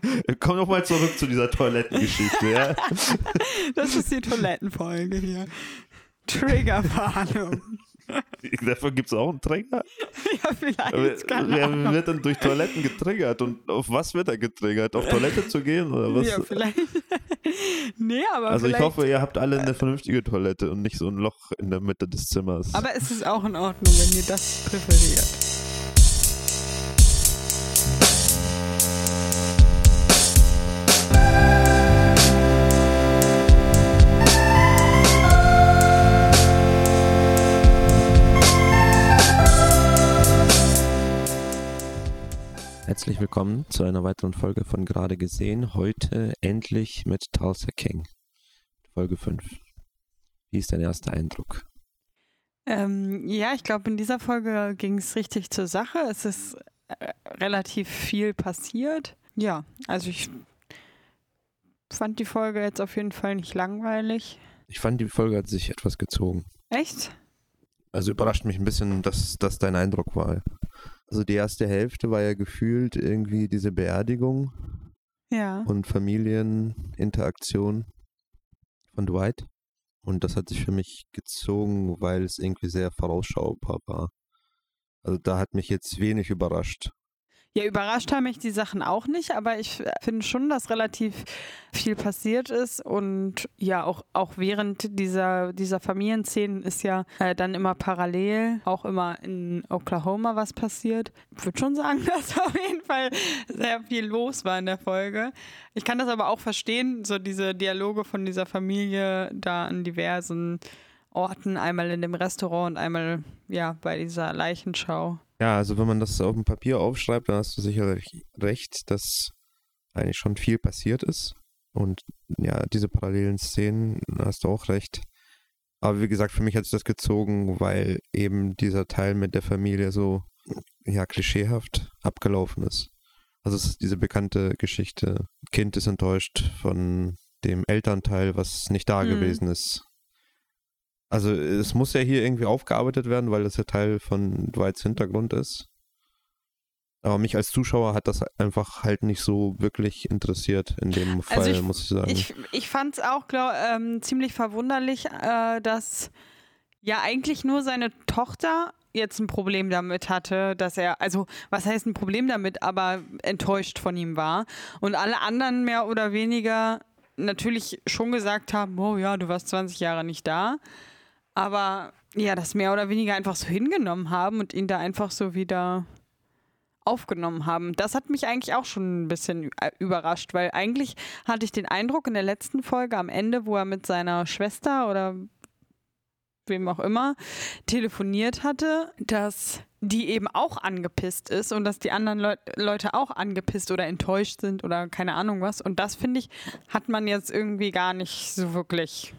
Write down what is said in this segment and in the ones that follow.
Komm noch mal zurück zu dieser Toilettengeschichte, ja? Das ist die Toilettenfolge hier. Triggerwarnung. Dafür gibt es auch einen Trigger. Ja, vielleicht. Wer wird dann durch Toiletten getriggert? Und auf was wird er getriggert? Auf Toilette zu gehen oder was? Ja, vielleicht. nee, aber also ich hoffe, ihr habt alle eine vernünftige Toilette und nicht so ein Loch in der Mitte des Zimmers. Aber es ist auch in Ordnung, wenn ihr das präferiert. Herzlich willkommen zu einer weiteren Folge von Gerade gesehen. Heute endlich mit Tulsa King. Folge 5. Wie ist dein erster Eindruck? Ähm, ja, ich glaube, in dieser Folge ging es richtig zur Sache. Es ist äh, relativ viel passiert. Ja, also ich fand die Folge jetzt auf jeden Fall nicht langweilig. Ich fand, die Folge hat sich etwas gezogen. Echt? Also überrascht mich ein bisschen, dass das dein Eindruck war. Also die erste Hälfte war ja gefühlt irgendwie diese Beerdigung Ja. und Familieninteraktion von Dwight. Und das hat sich für mich gezogen, weil es irgendwie sehr vorausschaubar war. Also da hat mich jetzt wenig überrascht. Ja, überrascht haben mich die Sachen auch nicht, aber ich finde schon, dass relativ viel passiert ist und ja, auch, auch während dieser, dieser Familienszenen ist ja äh, dann immer parallel auch immer in Oklahoma was passiert. Ich würde schon sagen, dass auf jeden Fall sehr viel los war in der Folge. Ich kann das aber auch verstehen, so diese Dialoge von dieser Familie da an diversen Orten, einmal in dem Restaurant und einmal ja bei dieser Leichenschau. Ja, also wenn man das auf dem Papier aufschreibt, dann hast du sicher recht, dass eigentlich schon viel passiert ist. Und ja, diese parallelen Szenen, da hast du auch recht. Aber wie gesagt, für mich hat sich das gezogen, weil eben dieser Teil mit der Familie so, ja, klischeehaft abgelaufen ist. Also es ist diese bekannte Geschichte, Kind ist enttäuscht von dem Elternteil, was nicht da Mhm. gewesen ist. Also es muss ja hier irgendwie aufgearbeitet werden, weil das ja Teil von Dwights Hintergrund ist. Aber mich als Zuschauer hat das einfach halt nicht so wirklich interessiert in dem Fall, Also ich- muss ich sagen. Ich, ich fand es auch glaub, ähm, ziemlich verwunderlich, äh, dass ja eigentlich nur seine Tochter jetzt ein Problem damit hatte, dass er, also was heißt ein Problem damit, aber enttäuscht von ihm war. Und alle anderen mehr oder weniger natürlich schon gesagt haben, oh ja, du warst 20 Jahre nicht da. Aber ja, das mehr oder weniger einfach so hingenommen haben und ihn da einfach so wieder aufgenommen haben. Das hat mich eigentlich auch schon ein bisschen äh, überrascht, weil eigentlich hatte ich den Eindruck in der letzten Folge am Ende, wo er mit seiner Schwester oder wem auch immer telefoniert hatte, dass die eben auch angepisst ist und dass die anderen Leu Leute auch angepisst oder enttäuscht sind oder keine Ahnung was. Und das finde ich, hat man jetzt irgendwie gar nicht so wirklich.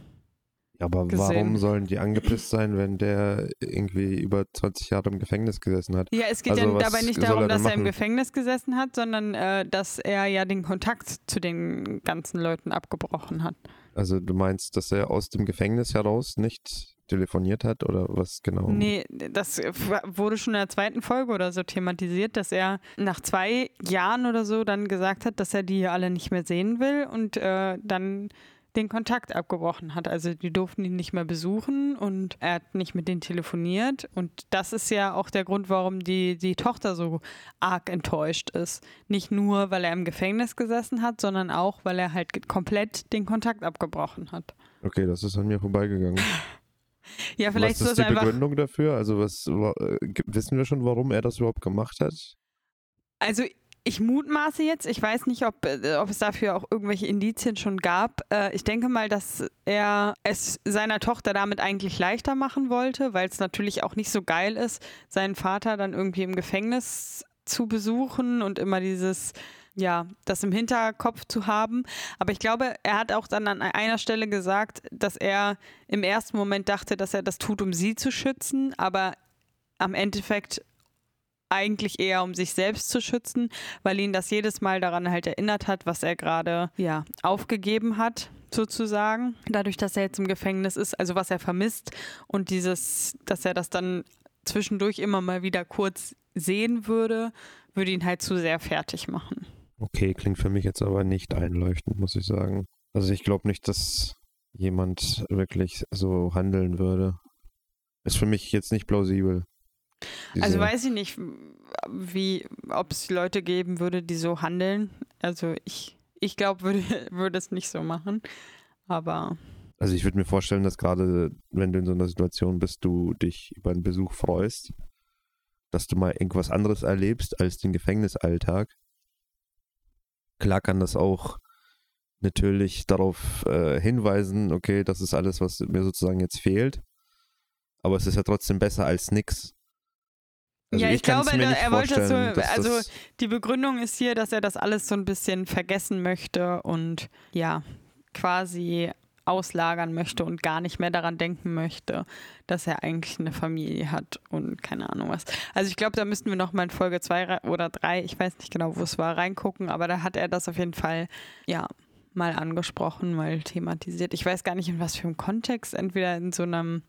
Aber gesehen. warum sollen die angepisst sein, wenn der irgendwie über 20 Jahre im Gefängnis gesessen hat? Ja, es geht Also ja dabei nicht darum, er dass er im? Gefängnis gesessen hat, sondern äh, dass er ja den Kontakt zu den ganzen Leuten abgebrochen hat. Also du meinst, dass er aus dem Gefängnis heraus nicht telefoniert hat oder was genau? Nee, das wurde schon in der zweiten Folge oder so thematisiert, dass er nach zwei Jahren oder so dann gesagt hat, dass er die alle nicht mehr sehen will und äh, dann den Kontakt abgebrochen hat. Also die durften ihn nicht mehr besuchen und er hat nicht mit denen telefoniert. Und das ist ja auch der Grund, warum die, die Tochter so arg enttäuscht ist. Nicht nur, weil er im Gefängnis gesessen hat, sondern auch, weil er halt komplett den Kontakt abgebrochen hat. Okay, das ist an mir vorbeigegangen. Ja, vielleicht was ist das die Begründung dafür? Also was wa- äh, wissen wir schon, warum er das überhaupt gemacht hat? Also ich mutmaße jetzt, ich weiß nicht, ob, äh, ob es dafür auch irgendwelche Indizien schon gab. Äh, ich denke mal, dass er es seiner Tochter damit eigentlich leichter machen wollte, weil es natürlich auch nicht so geil ist, seinen Vater dann irgendwie im Gefängnis zu besuchen und immer dieses, ja, das im Hinterkopf zu haben. Aber ich glaube, er hat auch dann an einer Stelle gesagt, dass er im ersten Moment dachte, dass er das tut, um sie zu schützen, aber am Endeffekt eigentlich eher um sich selbst zu schützen, weil ihn das jedes Mal daran halt erinnert hat, was er gerade ja aufgegeben hat sozusagen, dadurch, dass er jetzt im Gefängnis ist, also was er vermisst und dieses, dass er das dann zwischendurch immer mal wieder kurz sehen würde, würde ihn halt zu sehr fertig machen. Okay, klingt für mich jetzt aber nicht einleuchtend, muss ich sagen. Also ich glaube nicht, dass jemand wirklich so handeln würde. Ist für mich jetzt nicht plausibel. Also weiß ich nicht, wie, ob es Leute geben würde, die so handeln. Also ich, ich glaube, würde, würde es nicht so machen. Aber. Also ich würde mir vorstellen, dass gerade, wenn du in so einer Situation bist, du dich über einen Besuch freust, dass du mal irgendwas anderes erlebst als den Gefängnisalltag. Klar kann das auch natürlich darauf äh, hinweisen, okay, das ist alles, was mir sozusagen jetzt fehlt. Aber es ist ja trotzdem besser als nichts. Also ja, ich, ich glaube, er wollte das so, also das die Begründung ist hier, dass er das alles so ein bisschen vergessen möchte und ja, quasi auslagern möchte und gar nicht mehr daran denken möchte, dass er eigentlich eine Familie hat und keine Ahnung was. Also ich glaube, da müssten wir noch mal in Folge zwei oder drei, ich weiß nicht genau, wo es war, reingucken, aber da hat er das auf jeden Fall, ja, mal angesprochen, mal thematisiert. Ich weiß gar nicht, in was für einem Kontext, entweder in so einem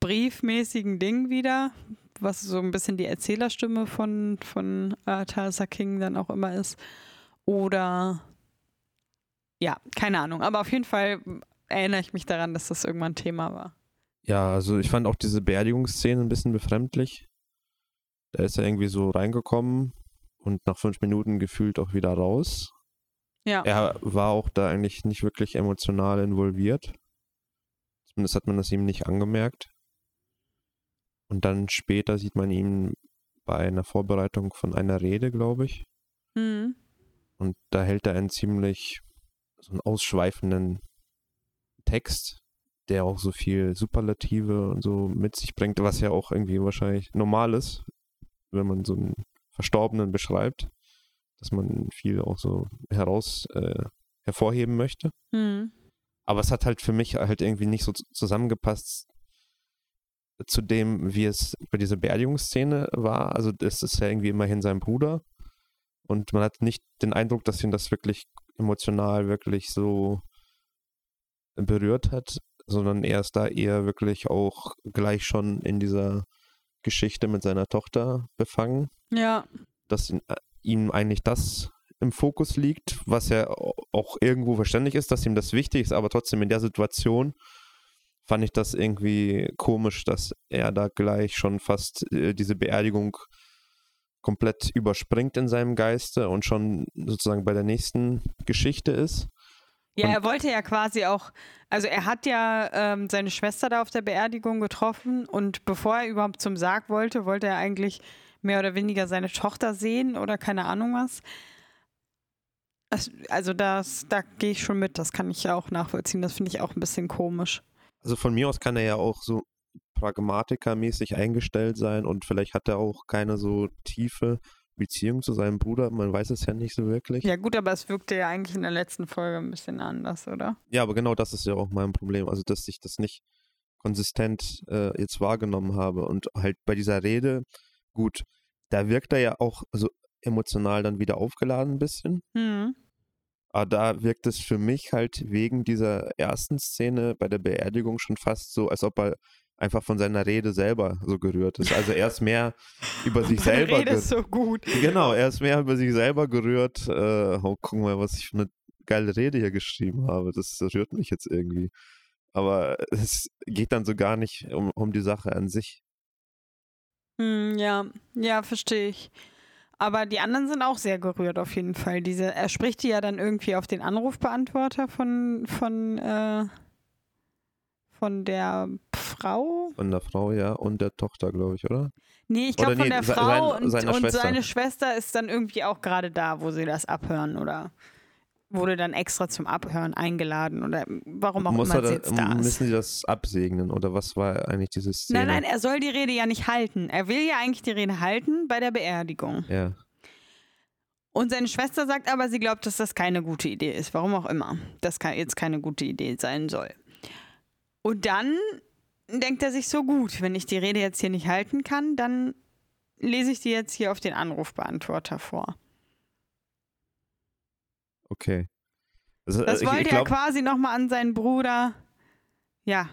briefmäßigen Ding wieder, was so ein bisschen die Erzählerstimme von, von äh, Tulsa King dann auch immer ist. Oder ja, keine Ahnung. Aber auf jeden Fall erinnere ich mich daran, dass das irgendwann Thema war. Ja, also ich fand auch diese Beerdigungsszene ein bisschen befremdlich. Da ist er irgendwie so reingekommen und nach fünf Minuten gefühlt auch wieder raus. Ja. Er war auch da eigentlich nicht wirklich emotional involviert. Zumindest hat man das ihm nicht angemerkt. Und dann später sieht man ihn bei einer Vorbereitung von einer Rede, glaube ich. Mhm. Und da hält er einen ziemlich so einen ausschweifenden Text, der auch so viel Superlative und so mit sich bringt, was ja auch irgendwie wahrscheinlich normal ist, wenn man so einen Verstorbenen beschreibt, dass man viel auch so heraus äh, hervorheben möchte. Mhm. Aber es hat halt für mich halt irgendwie nicht so zusammengepasst zu dem, wie es bei dieser Beerdigungsszene war. Also das ist ja irgendwie immerhin sein Bruder. Und man hat nicht den Eindruck, dass ihn das wirklich emotional wirklich so berührt hat, sondern er ist da eher wirklich auch gleich schon in dieser Geschichte mit seiner Tochter befangen. Ja. Dass ihn, äh, ihm eigentlich das im Fokus liegt, was ja auch irgendwo verständlich ist, dass ihm das wichtig ist, aber trotzdem in der Situation fand ich das irgendwie komisch, dass er da gleich schon fast äh, diese Beerdigung komplett überspringt in seinem Geiste und schon sozusagen bei der nächsten Geschichte ist. Ja, er wollte ja quasi auch, also er hat ja ähm, seine Schwester da auf der Beerdigung getroffen und bevor er überhaupt zum Sarg wollte, wollte er eigentlich mehr oder weniger seine Tochter sehen oder keine Ahnung was. Also das, da gehe ich schon mit, das kann ich ja auch nachvollziehen, das finde ich auch ein bisschen komisch. Also von mir aus kann er ja auch so pragmatikermäßig eingestellt sein und vielleicht hat er auch keine so tiefe Beziehung zu seinem Bruder. Man weiß es ja nicht so wirklich. Ja gut, aber es wirkte ja eigentlich in der letzten Folge ein bisschen anders, oder? Ja, aber genau das ist ja auch mein Problem. Also, dass ich das nicht konsistent äh, jetzt wahrgenommen habe. Und halt bei dieser Rede, gut, da wirkt er ja auch so emotional dann wieder aufgeladen ein bisschen. Mhm. Aber da wirkt es für mich halt wegen dieser ersten Szene bei der Beerdigung schon fast so, als ob er einfach von seiner Rede selber so gerührt ist. Also er ist mehr über sich selber. Rede ist so gut. Genau, er ist mehr über sich selber gerührt. Äh, oh, guck mal, was ich für eine geile Rede hier geschrieben habe. Das rührt mich jetzt irgendwie. Aber es geht dann so gar nicht um, um die Sache an sich. Hm, ja, ja, verstehe ich. Aber die anderen sind auch sehr gerührt auf jeden Fall. Diese, er spricht die ja dann irgendwie auf den Anrufbeantworter von, von, äh, von der Frau. Von der Frau, ja, und der Tochter, glaube ich, oder? Nee, ich glaube nee, von der Frau sein, und, und seine Schwester ist dann irgendwie auch gerade da, wo sie das abhören oder wurde dann extra zum Abhören eingeladen oder warum auch Muss immer er, jetzt da Müssen sie das absegnen oder was war eigentlich dieses Szene? Nein, nein, er soll die Rede ja nicht halten. Er will ja eigentlich die Rede halten bei der Beerdigung. Ja. Und seine Schwester sagt aber, sie glaubt, dass das keine gute Idee ist. Warum auch immer. Das jetzt keine gute Idee sein soll. Und dann denkt er sich so gut, wenn ich die Rede jetzt hier nicht halten kann, dann lese ich die jetzt hier auf den Anrufbeantworter vor. Okay. Also, das wollte ich, ich glaub, er quasi nochmal an seinen Bruder, ja,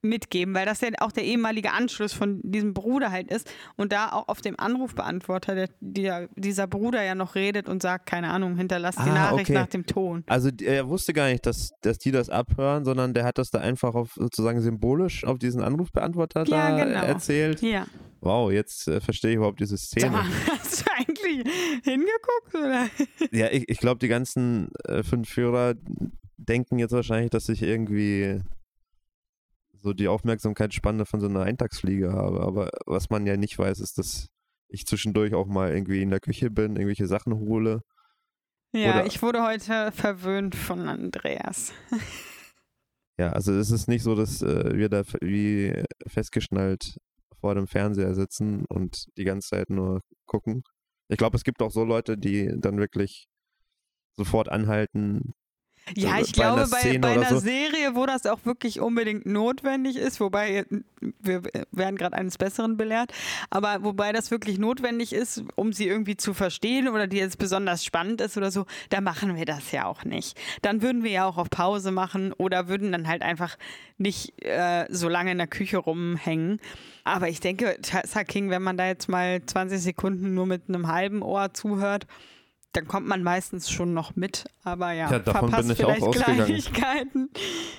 mitgeben, weil das ja auch der ehemalige Anschluss von diesem Bruder halt ist und da auch auf dem Anrufbeantworter der, der, dieser Bruder ja noch redet und sagt, keine Ahnung, hinterlasst die Ah, Nachricht okay. nach dem Ton. Also die- er wusste gar nicht, dass, dass die das abhören, sondern der hat das da einfach auf sozusagen symbolisch auf diesen Anrufbeantworter Ja, da genau. erzählt. Ja. Wow, jetzt äh, verstehe ich überhaupt diese Szene. mal, hast du eigentlich hingeguckt oder? Ja, ich, ich glaube, die ganzen äh, fünf Führer denken jetzt wahrscheinlich, dass ich irgendwie so die Aufmerksamkeitsspanne von so einer Eintagsfliege habe. Aber was man ja nicht weiß, ist, dass ich zwischendurch auch mal irgendwie in der Küche bin, irgendwelche Sachen hole. Ja, Oder- ich wurde heute verwöhnt von Andreas. Ja, also es ist nicht so, dass äh, wir da wie festgeschnallt vor dem Fernseher sitzen und die ganze Zeit nur gucken. Ich glaube, es gibt auch so Leute, die dann wirklich sofort anhalten. Ja, So, ich bei glaube, bei, bei einer so. Serie, wo das auch wirklich unbedingt notwendig ist, wobei äh, wir werden gerade eines Besseren belehrt, aber wobei das wirklich notwendig ist, um sie irgendwie zu verstehen oder die jetzt besonders spannend ist oder so, da machen wir das ja auch nicht. Dann würden wir ja auch auf Pause machen oder würden dann halt einfach nicht äh, so lange in der Küche rumhängen. Aber ich denke, Tessa King, wenn man da jetzt mal 20 Sekunden nur mit einem halben Ohr zuhört, dann kommt man meistens schon noch mit, aber ja, Ja, davon verpasst bin ich auch vielleicht ausgegangen. Kleinigkeiten.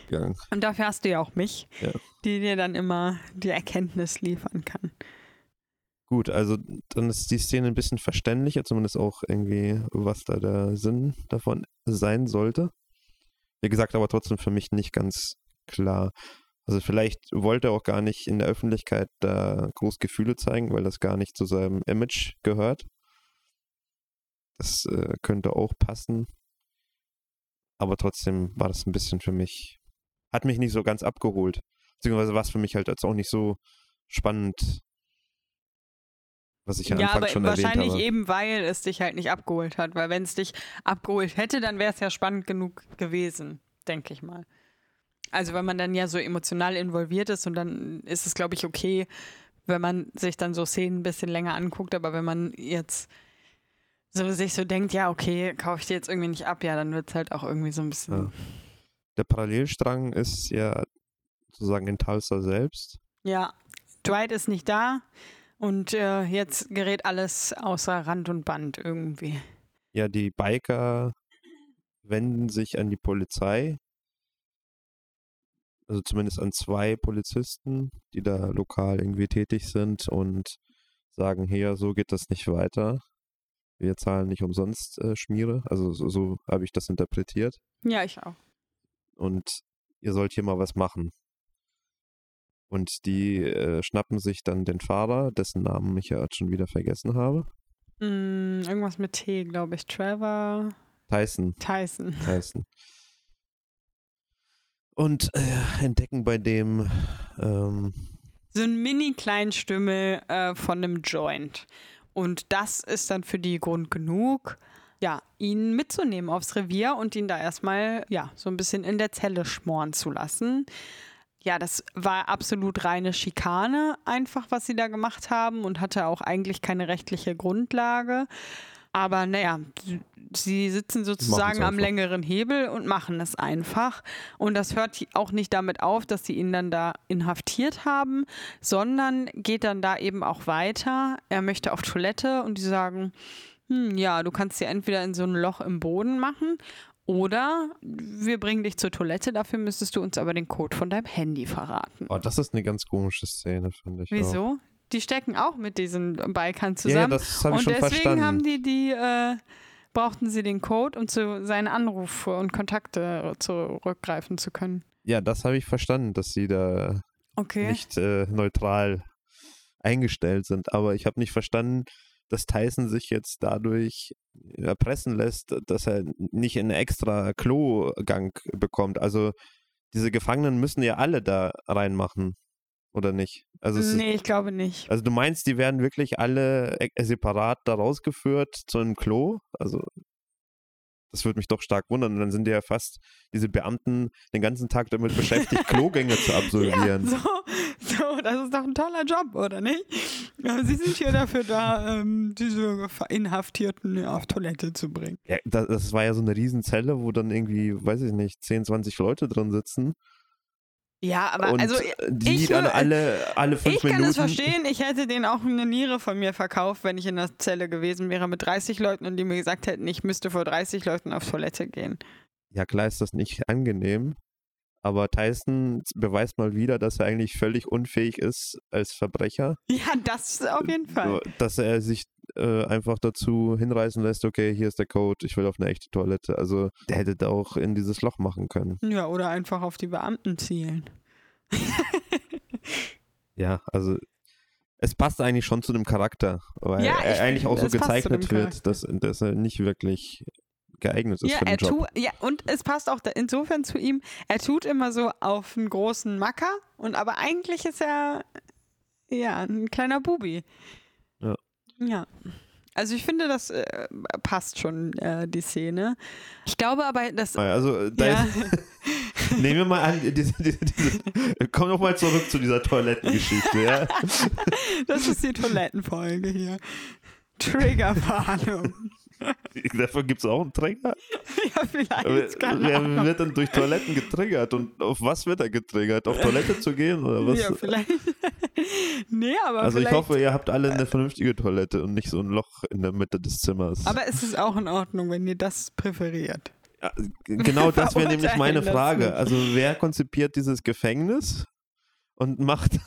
gegangen. Und dafür hast du ja auch mich, Ja. die dir dann immer die Erkenntnis liefern kann. Gut, also dann ist die Szene ein bisschen verständlicher, zumindest auch irgendwie, was da der Sinn davon sein sollte. Wie gesagt, aber trotzdem für mich nicht ganz klar. Also vielleicht wollte er auch gar nicht in der Öffentlichkeit da groß Gefühle zeigen, weil das gar nicht zu seinem Image gehört. Das äh, könnte auch passen. Aber trotzdem war das ein bisschen für mich, hat mich nicht so ganz abgeholt. Beziehungsweise war es für mich halt als auch nicht so spannend, was ich ja, Ja, aber schon erwähnt wahrscheinlich habe. eben, weil es dich halt nicht abgeholt hat. Weil wenn es dich abgeholt hätte, dann wäre es ja spannend genug gewesen, denke ich mal. Also wenn man dann ja so emotional involviert ist und dann ist es, glaube ich, okay, wenn man sich dann so Szenen ein bisschen länger anguckt. Aber wenn man jetzt so sich so denkt, ja, okay, kaufe ich dir jetzt irgendwie nicht ab, ja, dann wird es halt auch irgendwie so ein bisschen. Ja. Der Parallelstrang ist ja sozusagen in Tulsa selbst. Ja, Dwight ist nicht da und äh, jetzt gerät alles außer Rand und Band irgendwie. Ja, die Biker wenden sich an die Polizei. Also zumindest an zwei Polizisten, die da lokal irgendwie tätig sind und sagen, hier, so geht das nicht weiter. Wir zahlen nicht umsonst äh, Schmiere. Also so, so habe ich das interpretiert. Ja, ich auch. Und ihr sollt hier mal was machen. Und die äh, schnappen sich dann den Fahrer, dessen Namen ich ja schon wieder vergessen habe. Mm, irgendwas mit T, glaube ich. Trevor Tyson. Tyson. Tyson. Und äh, entdecken bei dem ähm, So ein mini-Kleinstümmel äh, von einem Joint. Und das ist dann für die Grund genug, ja, ihn mitzunehmen aufs Revier und ihn da erstmal, ja, so ein bisschen in der Zelle schmoren zu lassen. Ja, das war absolut reine Schikane, einfach, was sie da gemacht haben und hatte auch eigentlich keine rechtliche Grundlage. Aber naja, sie- sie sitzen sozusagen am längeren Hebel und machen es einfach. Und das hört auch nicht damit auf, dass sie ihn dann da inhaftiert haben, sondern geht dann da eben auch weiter. Er möchte auf Toilette und die sagen, hm, ja, du kannst dir entweder in so ein Loch im Boden machen oder wir bringen dich zur Toilette, dafür müsstest du uns aber den Code von deinem Handy verraten. oh, das ist eine ganz komische Szene, finde ich. Auch. Die stecken auch mit diesen Bikern Ja, ja, zusammen. das habe ich und schon deswegen verstanden. haben die die, äh, brauchten sie den Code, um zu seinen Anrufe und Kontakte zurückgreifen zu können. ja, das habe ich verstanden, dass sie da Okay. nicht äh, neutral eingestellt sind. Aber ich habe nicht verstanden, dass Tyson sich jetzt dadurch erpressen lässt, dass er nicht einen extra Klogang bekommt. Also diese Gefangenen müssen ja alle da reinmachen, oder nicht? Also, es ist, nee, ich glaube nicht. also du meinst, die werden wirklich alle äh, separat da rausgeführt zu einem Klo? Also das würde mich doch stark wundern. Und dann sind ja fast diese Beamten den ganzen Tag damit beschäftigt, Klogänge zu Ja, absolvieren. so, so, das ist doch ein toller Job, oder nicht? Ja, Sie sind hier dafür da, ähm, diese Inhaftierten auf Toilette zu bringen. Ja, das, das war ja so eine Riesenzelle, wo dann irgendwie, weiß ich nicht, 10, 20 Leute drin sitzen. Ja, aber und also die ich dann alle, alle fünf ich kann Minuten. es verstehen, ich hätte den auch eine Niere von mir verkauft, wenn ich in der Zelle gewesen wäre mit 30 Leuten und die mir gesagt hätten, ich müsste vor 30 Leuten auf Toilette gehen. Ja, klar ist das nicht angenehm. Aber Tyson beweist mal wieder, dass er eigentlich völlig unfähig ist als Verbrecher. Ja, das auf jeden Fall. Dass er sich äh, einfach dazu hinreißen lässt, okay, hier ist der Code, ich will auf eine echte Toilette. Also der hätte da auch in dieses Loch machen können. Ja, oder einfach auf die Beamten zielen. Ja, also es passt eigentlich schon zu dem Charakter, weil Ja, er eigentlich auch so gezeichnet wird, dass, dass er nicht wirklich geeignet ist Ja, für den Job. ja, und es passt auch insofern zu ihm, er tut immer so auf einen großen Macker, und aber eigentlich ist er ja ein kleiner Bubi. Ja. Ja. Also ich finde, das äh, passt schon, äh, die Szene. Ich glaube aber, dass. Also äh, da Ja, ist, nehmen wir mal an, diese, diese, diese, komm noch mal zurück zu dieser Toilettengeschichte, ja. das ist die Toilettenfolge hier. Triggerwarnung. Dafür gibt es auch einen Trigger. ja, vielleicht. Wer, keine wer Ahnung. wird denn durch Toiletten getriggert und auf was wird er getriggert? Auf Toilette zu gehen oder was? Ja, vielleicht. nee, aber also ich hoffe, ihr habt alle eine vernünftige Toilette und nicht so ein Loch in der Mitte des Zimmers. aber es ist auch in Ordnung, wenn ihr das präferiert. Ja, genau das wäre nämlich meine Frage. Also wer konzipiert dieses Gefängnis und macht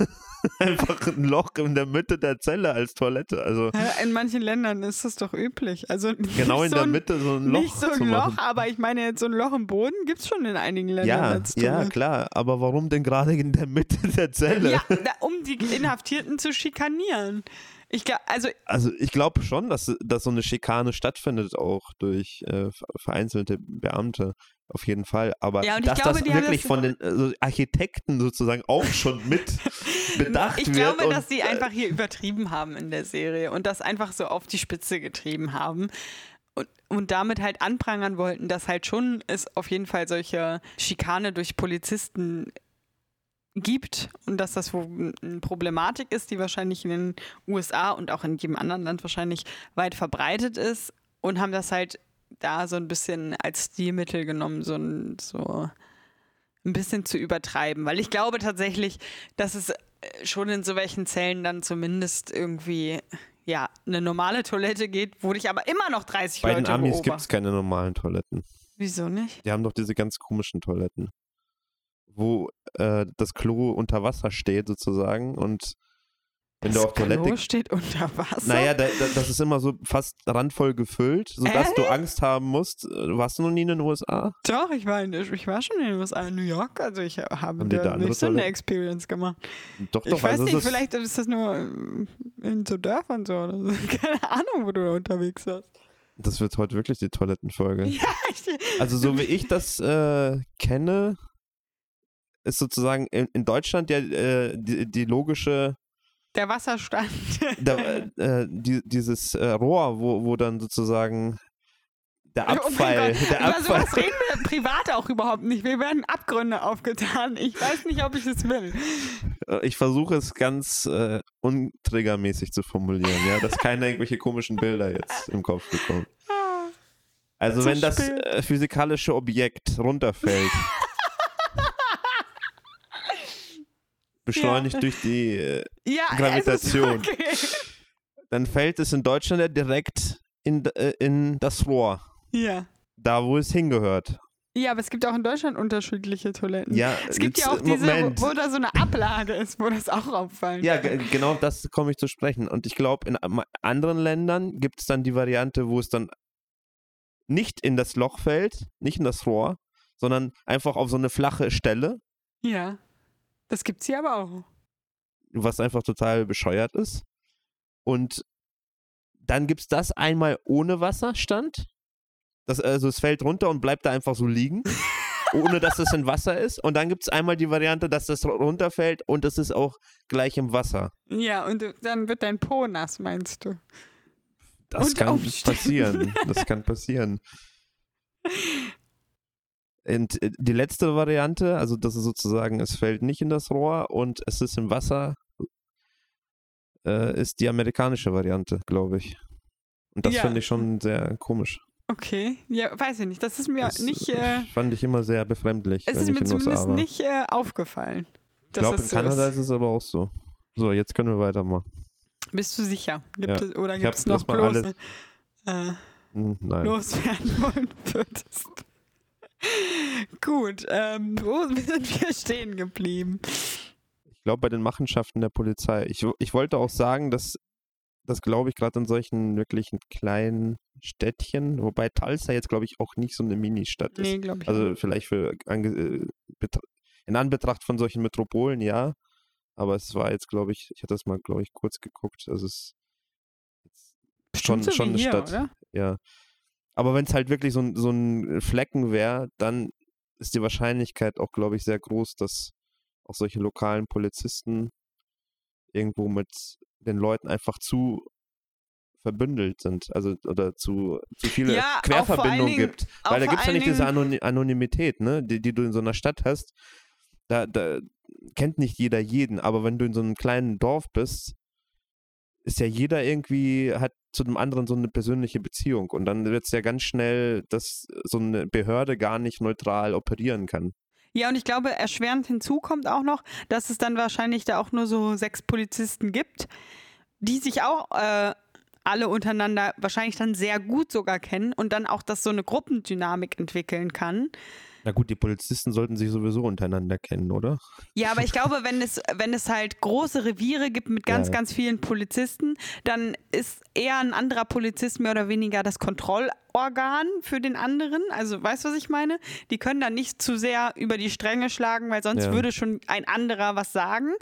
einfach ein Loch in der Mitte der Zelle als Toilette? Also In manchen Ländern ist das doch üblich. Also genau in so der Mitte so ein Loch Nicht so ein. Loch, aber ich meine jetzt so ein Loch im Boden gibt es schon in einigen Ländern. Ja, ja, klar. Aber warum denn gerade in der Mitte der Zelle? Ja, da, um die Inhaftierten zu schikanieren. Ich glaub, also Also ich glaube schon, dass, dass so eine Schikane stattfindet, auch durch äh, ver- vereinzelte Beamte. Auf jeden Fall. Aber Ja, ich dass glaube, das wirklich das- von den also Architekten sozusagen auch schon mit bedacht ich wird. glaube, und, dass sie einfach hier übertrieben haben in der Serie und das einfach so auf die Spitze getrieben haben. Und, und damit halt anprangern wollten, dass halt schon es auf jeden Fall solche Schikane durch Polizisten gibt und dass das wohl eine Problematik ist, die wahrscheinlich in den USA und auch in jedem anderen Land wahrscheinlich weit verbreitet ist und haben das halt da so ein bisschen als Stilmittel genommen, so ein, so ein bisschen zu übertreiben, weil ich glaube tatsächlich, dass es äh, schon in so welchen Zellen dann zumindest irgendwie ja eine normale Toilette geht, wo dich aber immer noch 30 Bei Leute den Amis gibt es keine normalen Toiletten. Wieso nicht? Die haben doch diese ganz komischen Toiletten, wo äh, das Klo unter Wasser steht sozusagen und wenn das du auf Toilette Klo steht unter Wasser. Naja, da, da, das ist immer so fast randvoll gefüllt, sodass du Angst haben musst. Äh, Warst du noch nie in den USA? Doch, ich war, in, ich war schon in den USA, in New York, also ich habe da nicht so eine? Experience gemacht. Doch, ich doch. weiß also nicht, vielleicht ist das nur ähm, in so Dörfern so oder so. Keine Ahnung, wo du da unterwegs warst. Das wird heute wirklich die Toilettenfolge. Ja, ich, Also so wie ich das äh, kenne, ist sozusagen in, in Deutschland ja äh, die, die logische, der Wasserstand. da, äh, die, dieses äh, Rohr, wo, wo dann sozusagen der Oh Abfall, Gott, der Über Abfall, sowas reden wir privat auch überhaupt nicht. Wir werden Abgründe aufgetan. Ich weiß nicht, ob ich es will. Äh, ich versuche es ganz äh, untriggermäßig zu formulieren, ja, dass keiner irgendwelche komischen Bilder jetzt im Kopf bekommt. Ah, Also wenn das äh, physikalische Objekt runterfällt, beschleunigt Ja. durch die, äh, Ja, Gravitation. Okay. dann fällt es in Deutschland ja direkt in, äh, in das Rohr, Ja. da wo es hingehört. Ja, aber es gibt auch in Deutschland unterschiedliche Toiletten. Ja, es gibt ja auch diese, Moment. wo, wo da so eine Ablage ist, wo das auch auffallen Ja, genau das komme ich zu sprechen. Und ich glaube, in anderen Ländern gibt es dann die Variante, wo es dann nicht in das Loch fällt, nicht in das Rohr, sondern einfach auf so eine flache Stelle, Ja. Das gibt's hier aber auch. was einfach total bescheuert ist. Und dann gibt es das einmal ohne Wasserstand. Das, also es fällt runter und bleibt da einfach so liegen, ohne dass es in Wasser ist. Und dann gibt es einmal die Variante, dass das runterfällt und es ist auch gleich im Wasser. Ja, und dann wird dein Po nass, meinst du? Das Unter kann Umständen. passieren. Das kann passieren. Und äh, die letzte Variante, also das ist sozusagen, es fällt nicht in das Rohr und es ist im Wasser, äh, ist die amerikanische Variante, glaube ich. Und das Ja. finde ich schon sehr komisch. Okay, ja, weiß ich nicht. Das ist mir Das nicht, äh, fand ich immer sehr befremdlich, es ist mir zumindest nicht äh, aufgefallen. ich glaube, in so Kanada ist. ist es aber auch so. So, jetzt können wir weitermachen. Bist du sicher? Gibt Ja. es, oder gibt es noch bloß alles- äh, Hm, nein. loswerden wollen würdest? Gut, ähm, wo sind wir stehen geblieben? Ich glaube, bei den Machenschaften der Polizei. Ich, ich wollte auch sagen, dass das glaube ich gerade in solchen wirklichen kleinen Städtchen, wobei Tulsa jetzt glaube ich auch nicht so eine Ministadt ist. Nee, glaube ich Also vielleicht für äh, in Anbetracht von solchen Metropolen, ja. Aber es war jetzt, glaube ich, ich hatte das mal, glaube ich, kurz geguckt. Also es ist schon, so schon eine hier, Stadt. oder? Ja. Aber wenn es halt wirklich so ein, so ein Flecken wäre, dann ist die Wahrscheinlichkeit auch, glaube ich, sehr groß, dass auch solche lokalen Polizisten irgendwo mit den Leuten einfach zu verbündelt sind. Also oder zu, zu viele Ja, Querverbindungen gibt. Weil da gibt es ja nicht diese Anonymität, ne, die, die du in so einer Stadt hast. Da, da kennt nicht jeder jeden, aber wenn du in so einem kleinen Dorf bist, ist ja jeder irgendwie, hat zu dem anderen so eine persönliche Beziehung. Und dann wird es ja ganz schnell, dass so eine Behörde gar nicht neutral operieren kann. Ja, und ich glaube, erschwerend hinzu kommt auch noch, dass es dann wahrscheinlich da auch nur so sechs Polizisten gibt, die sich auch äh, alle untereinander wahrscheinlich dann sehr gut sogar kennen und dann auch das so eine Gruppendynamik entwickeln kann. Na gut, die Polizisten sollten sich sowieso untereinander kennen, oder? Ja, aber ich glaube, wenn es, wenn es halt große Reviere gibt mit ganz, Ja. ganz vielen Polizisten, dann ist eher ein anderer Polizist mehr oder weniger das Kontrollorgan für den anderen. Also, weißt du, was ich meine? Die können dann nicht zu sehr über die Stränge schlagen, weil sonst Ja. würde schon ein anderer was sagen.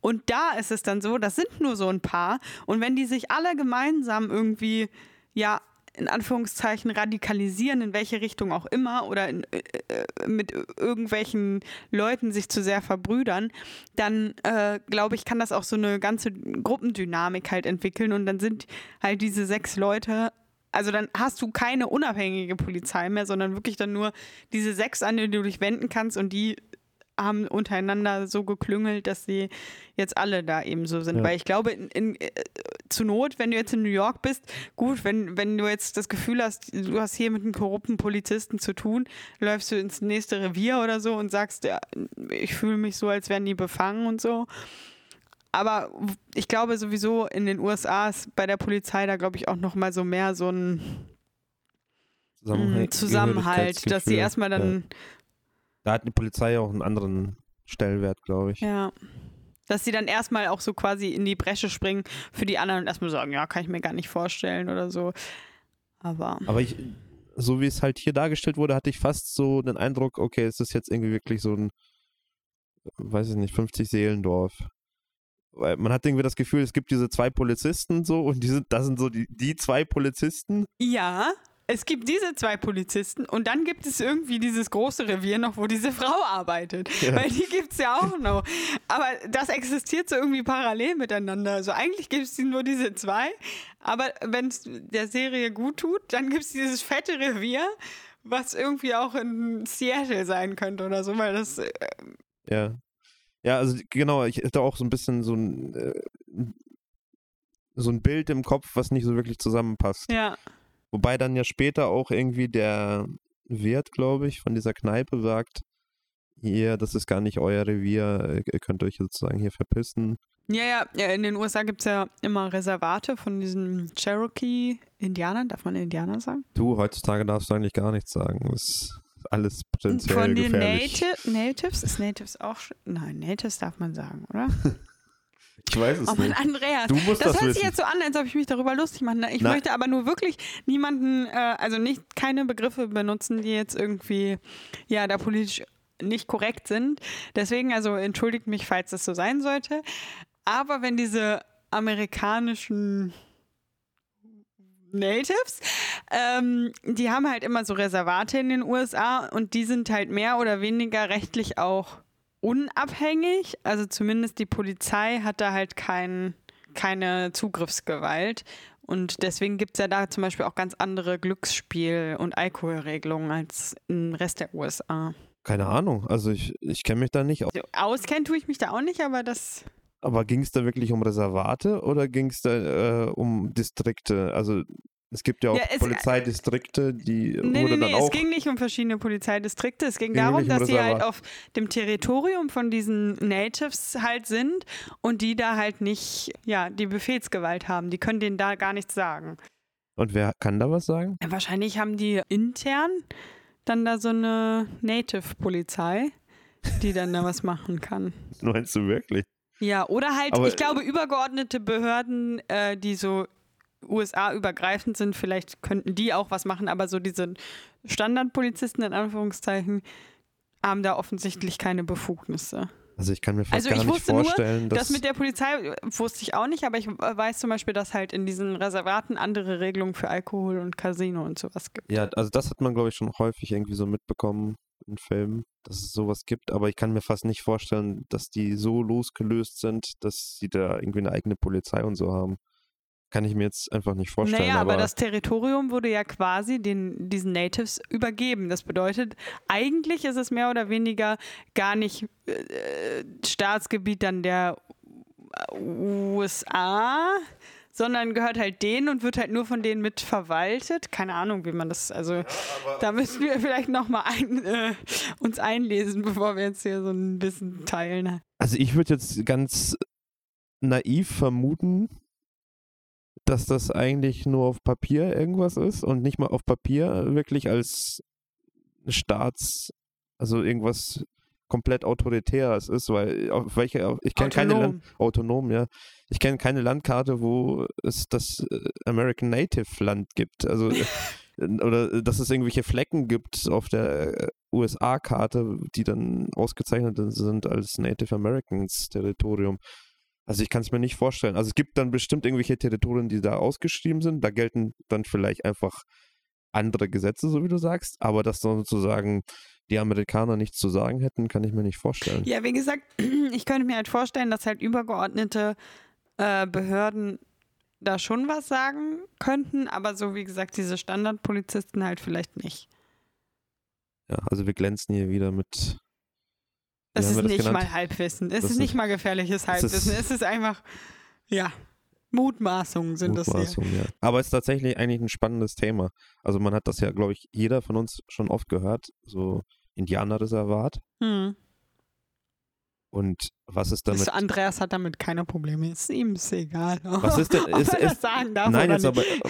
Und da ist es dann so, das sind nur so ein paar. Und wenn die sich alle gemeinsam irgendwie, ja, in Anführungszeichen radikalisieren, in welche Richtung auch immer, oder in, äh, äh, mit irgendwelchen Leuten sich zu sehr verbrüdern, dann äh, glaube ich, kann das auch so eine ganze Gruppendynamik halt entwickeln. Und dann sind halt diese sechs Leute, also dann hast du keine unabhängige Polizei mehr, sondern wirklich dann nur diese sechs, an die du dich wenden kannst und die haben untereinander so geklüngelt, dass sie jetzt alle da eben so sind. Ja. Weil ich glaube, in, in, äh, zu Not, wenn du jetzt in New York bist, gut, wenn, wenn du jetzt das Gefühl hast, du hast hier mit einem korrupten Polizisten zu tun, läufst du ins nächste Revier oder so und sagst, ja, ich fühle mich so, als wären die befangen und so. Aber ich glaube sowieso in den USA ist bei der Polizei da, glaube ich, auch noch mal so mehr so ein Zusammenhalt, mm, Zusammenhalt, dass sie erstmal Ja. Da hat die Polizei auch einen anderen Stellenwert, glaube ich. ja. dass sie dann erstmal auch so quasi in die Bresche springen für die anderen und erstmal sagen, ja, kann ich mir gar nicht vorstellen oder so. Aber Aber ich, so wie es halt hier dargestellt wurde, hatte ich fast so den Eindruck, okay, es ist jetzt irgendwie wirklich so ein, weiß ich nicht, 50 Seelendorf. Weil man hat irgendwie das Gefühl, es gibt diese zwei Polizisten so und die sind, das sind so die, die zwei Polizisten. ja, es gibt diese zwei Polizisten und dann gibt es irgendwie dieses große Revier noch, wo diese Frau arbeitet. Ja. Weil die gibt es ja auch noch. Aber das existiert so irgendwie parallel miteinander. Also eigentlich gibt es nur diese zwei. Aber wenn es der Serie gut tut, dann gibt es dieses fette Revier, was irgendwie auch in Seattle sein könnte oder so, weil das. äh, Ja. Ja, also genau, ich hatte auch so ein bisschen so ein, äh, so ein Bild im Kopf, was nicht so wirklich zusammenpasst. Ja. Wobei dann ja später auch irgendwie der Wirt, glaube ich, von dieser Kneipe sagt, hier, das ist gar nicht euer Revier, ihr könnt euch sozusagen hier verpissen. Ja, ja, ja, in den USA gibt es ja immer Reservate von diesen Cherokee-Indianern. Darf man Indianer sagen? Du, heutzutage darfst du eigentlich gar nichts sagen. Das ist alles potenziell Von den gefährlich. Nati Natives? Ist Natives auch. Nein, Natives darf man sagen, oder? Ich weiß es Oh Mann, nicht. Andreas. Du musst das das hört wissen. sich jetzt so an, als ob ich mich darüber lustig mache. ne? Ich Na- möchte aber nur wirklich niemanden, äh, also nicht keine Begriffe benutzen, die jetzt irgendwie ja da politisch nicht korrekt sind. Deswegen, also entschuldigt mich, falls das so sein sollte. Aber wenn diese amerikanischen Natives, ähm, die haben halt immer so Reservate in den USA und die sind halt mehr oder weniger rechtlich auch unabhängig. Also zumindest die Polizei hat da halt kein, keine Zugriffsgewalt. Und deswegen gibt es ja da zum Beispiel auch ganz andere Glücksspiel- und Alkoholregelungen als im Rest der USA. Keine Ahnung. Also ich, ich kenne mich da nicht aus. Also auskennen tue ich mich da auch nicht, aber das. Aber ging es da wirklich um Reservate oder ging es da äh, um Distrikte? Also Es gibt ja auch Ja, es- Polizeidistrikte, die Nee, wurde nee, dann nee, auch. es ging nicht um verschiedene Polizeidistrikte. Es ging Ging darum, um dass sie halt auf dem Territorium von diesen Natives halt sind und die da halt nicht, ja, die Befehlsgewalt haben. Die können denen da gar nichts sagen. Und wer kann da was sagen? Ja, wahrscheinlich haben die intern dann da so eine Native-Polizei, die dann da was machen kann. Meinst du wirklich? Ja, oder halt, Aber- ich glaube, übergeordnete Behörden, äh, die so USA-übergreifend sind, vielleicht könnten die auch was machen, aber so diese Standardpolizisten in Anführungszeichen haben da offensichtlich keine Befugnisse. Also ich kann mir fast Also gar ich nicht wusste nur, vorstellen, dass Das mit der Polizei wusste ich auch nicht, aber ich weiß zum Beispiel, dass halt in diesen Reservaten andere Regelungen für Alkohol und Casino und sowas gibt. ja, also das hat man glaube ich schon häufig irgendwie so mitbekommen in Filmen, dass es sowas gibt, aber ich kann mir fast nicht vorstellen, dass die so losgelöst sind, dass sie da irgendwie eine eigene Polizei und so haben. Kann ich mir jetzt einfach nicht vorstellen. Naja, aber, aber das Territorium wurde ja quasi den, diesen Natives übergeben. Das bedeutet, eigentlich ist es mehr oder weniger gar nicht äh, Staatsgebiet dann der USA, sondern gehört halt denen und wird halt nur von denen mit verwaltet. Keine Ahnung, wie man das, also da müssen wir vielleicht nochmal ein, äh, uns einlesen, bevor wir jetzt hier so ein bisschen teilen. Also ich würde jetzt ganz naiv vermuten, dass das eigentlich nur auf Papier irgendwas ist und nicht mal auf Papier wirklich als Staats, also irgendwas komplett autoritäres ist, weil auf welche, ich kenne keine. Land, autonom, ja. Ich kenne keine Landkarte, wo es das äh, American Native Land gibt. Also äh, oder äh, dass es irgendwelche Flecken gibt auf der USA-Karte, die dann ausgezeichnet sind als Native Americans Territorium. Also ich kann es mir nicht vorstellen. Also es gibt dann bestimmt irgendwelche Territorien, die da ausgeschrieben sind. Da gelten dann vielleicht einfach andere Gesetze, so wie du sagst. Aber dass dann sozusagen die Amerikaner nichts zu sagen hätten, kann ich mir nicht vorstellen. Ja, wie gesagt, ich könnte mir halt vorstellen, dass halt übergeordnete äh, Behörden da schon was sagen könnten, aber so wie gesagt, diese Standardpolizisten halt vielleicht nicht. Ja, also wir glänzen hier wieder mit. Es ist nicht genannt? mal Halbwissen. Es Das ist nicht mal gefährliches es Halbwissen. ist- es ist einfach, ja, Mutmaßungen sind das hier. Mutmaßung, ja. Aber es ist tatsächlich eigentlich ein spannendes Thema. Also man hat das ja, glaube ich, jeder von uns schon oft gehört, so Indianerreservat. Hm. Und was ist damit? Andreas hat damit keine Probleme. Ist ihm ist egal. Was ist denn? Ob Ist, er das sagen darf nein, jetzt aber. nicht.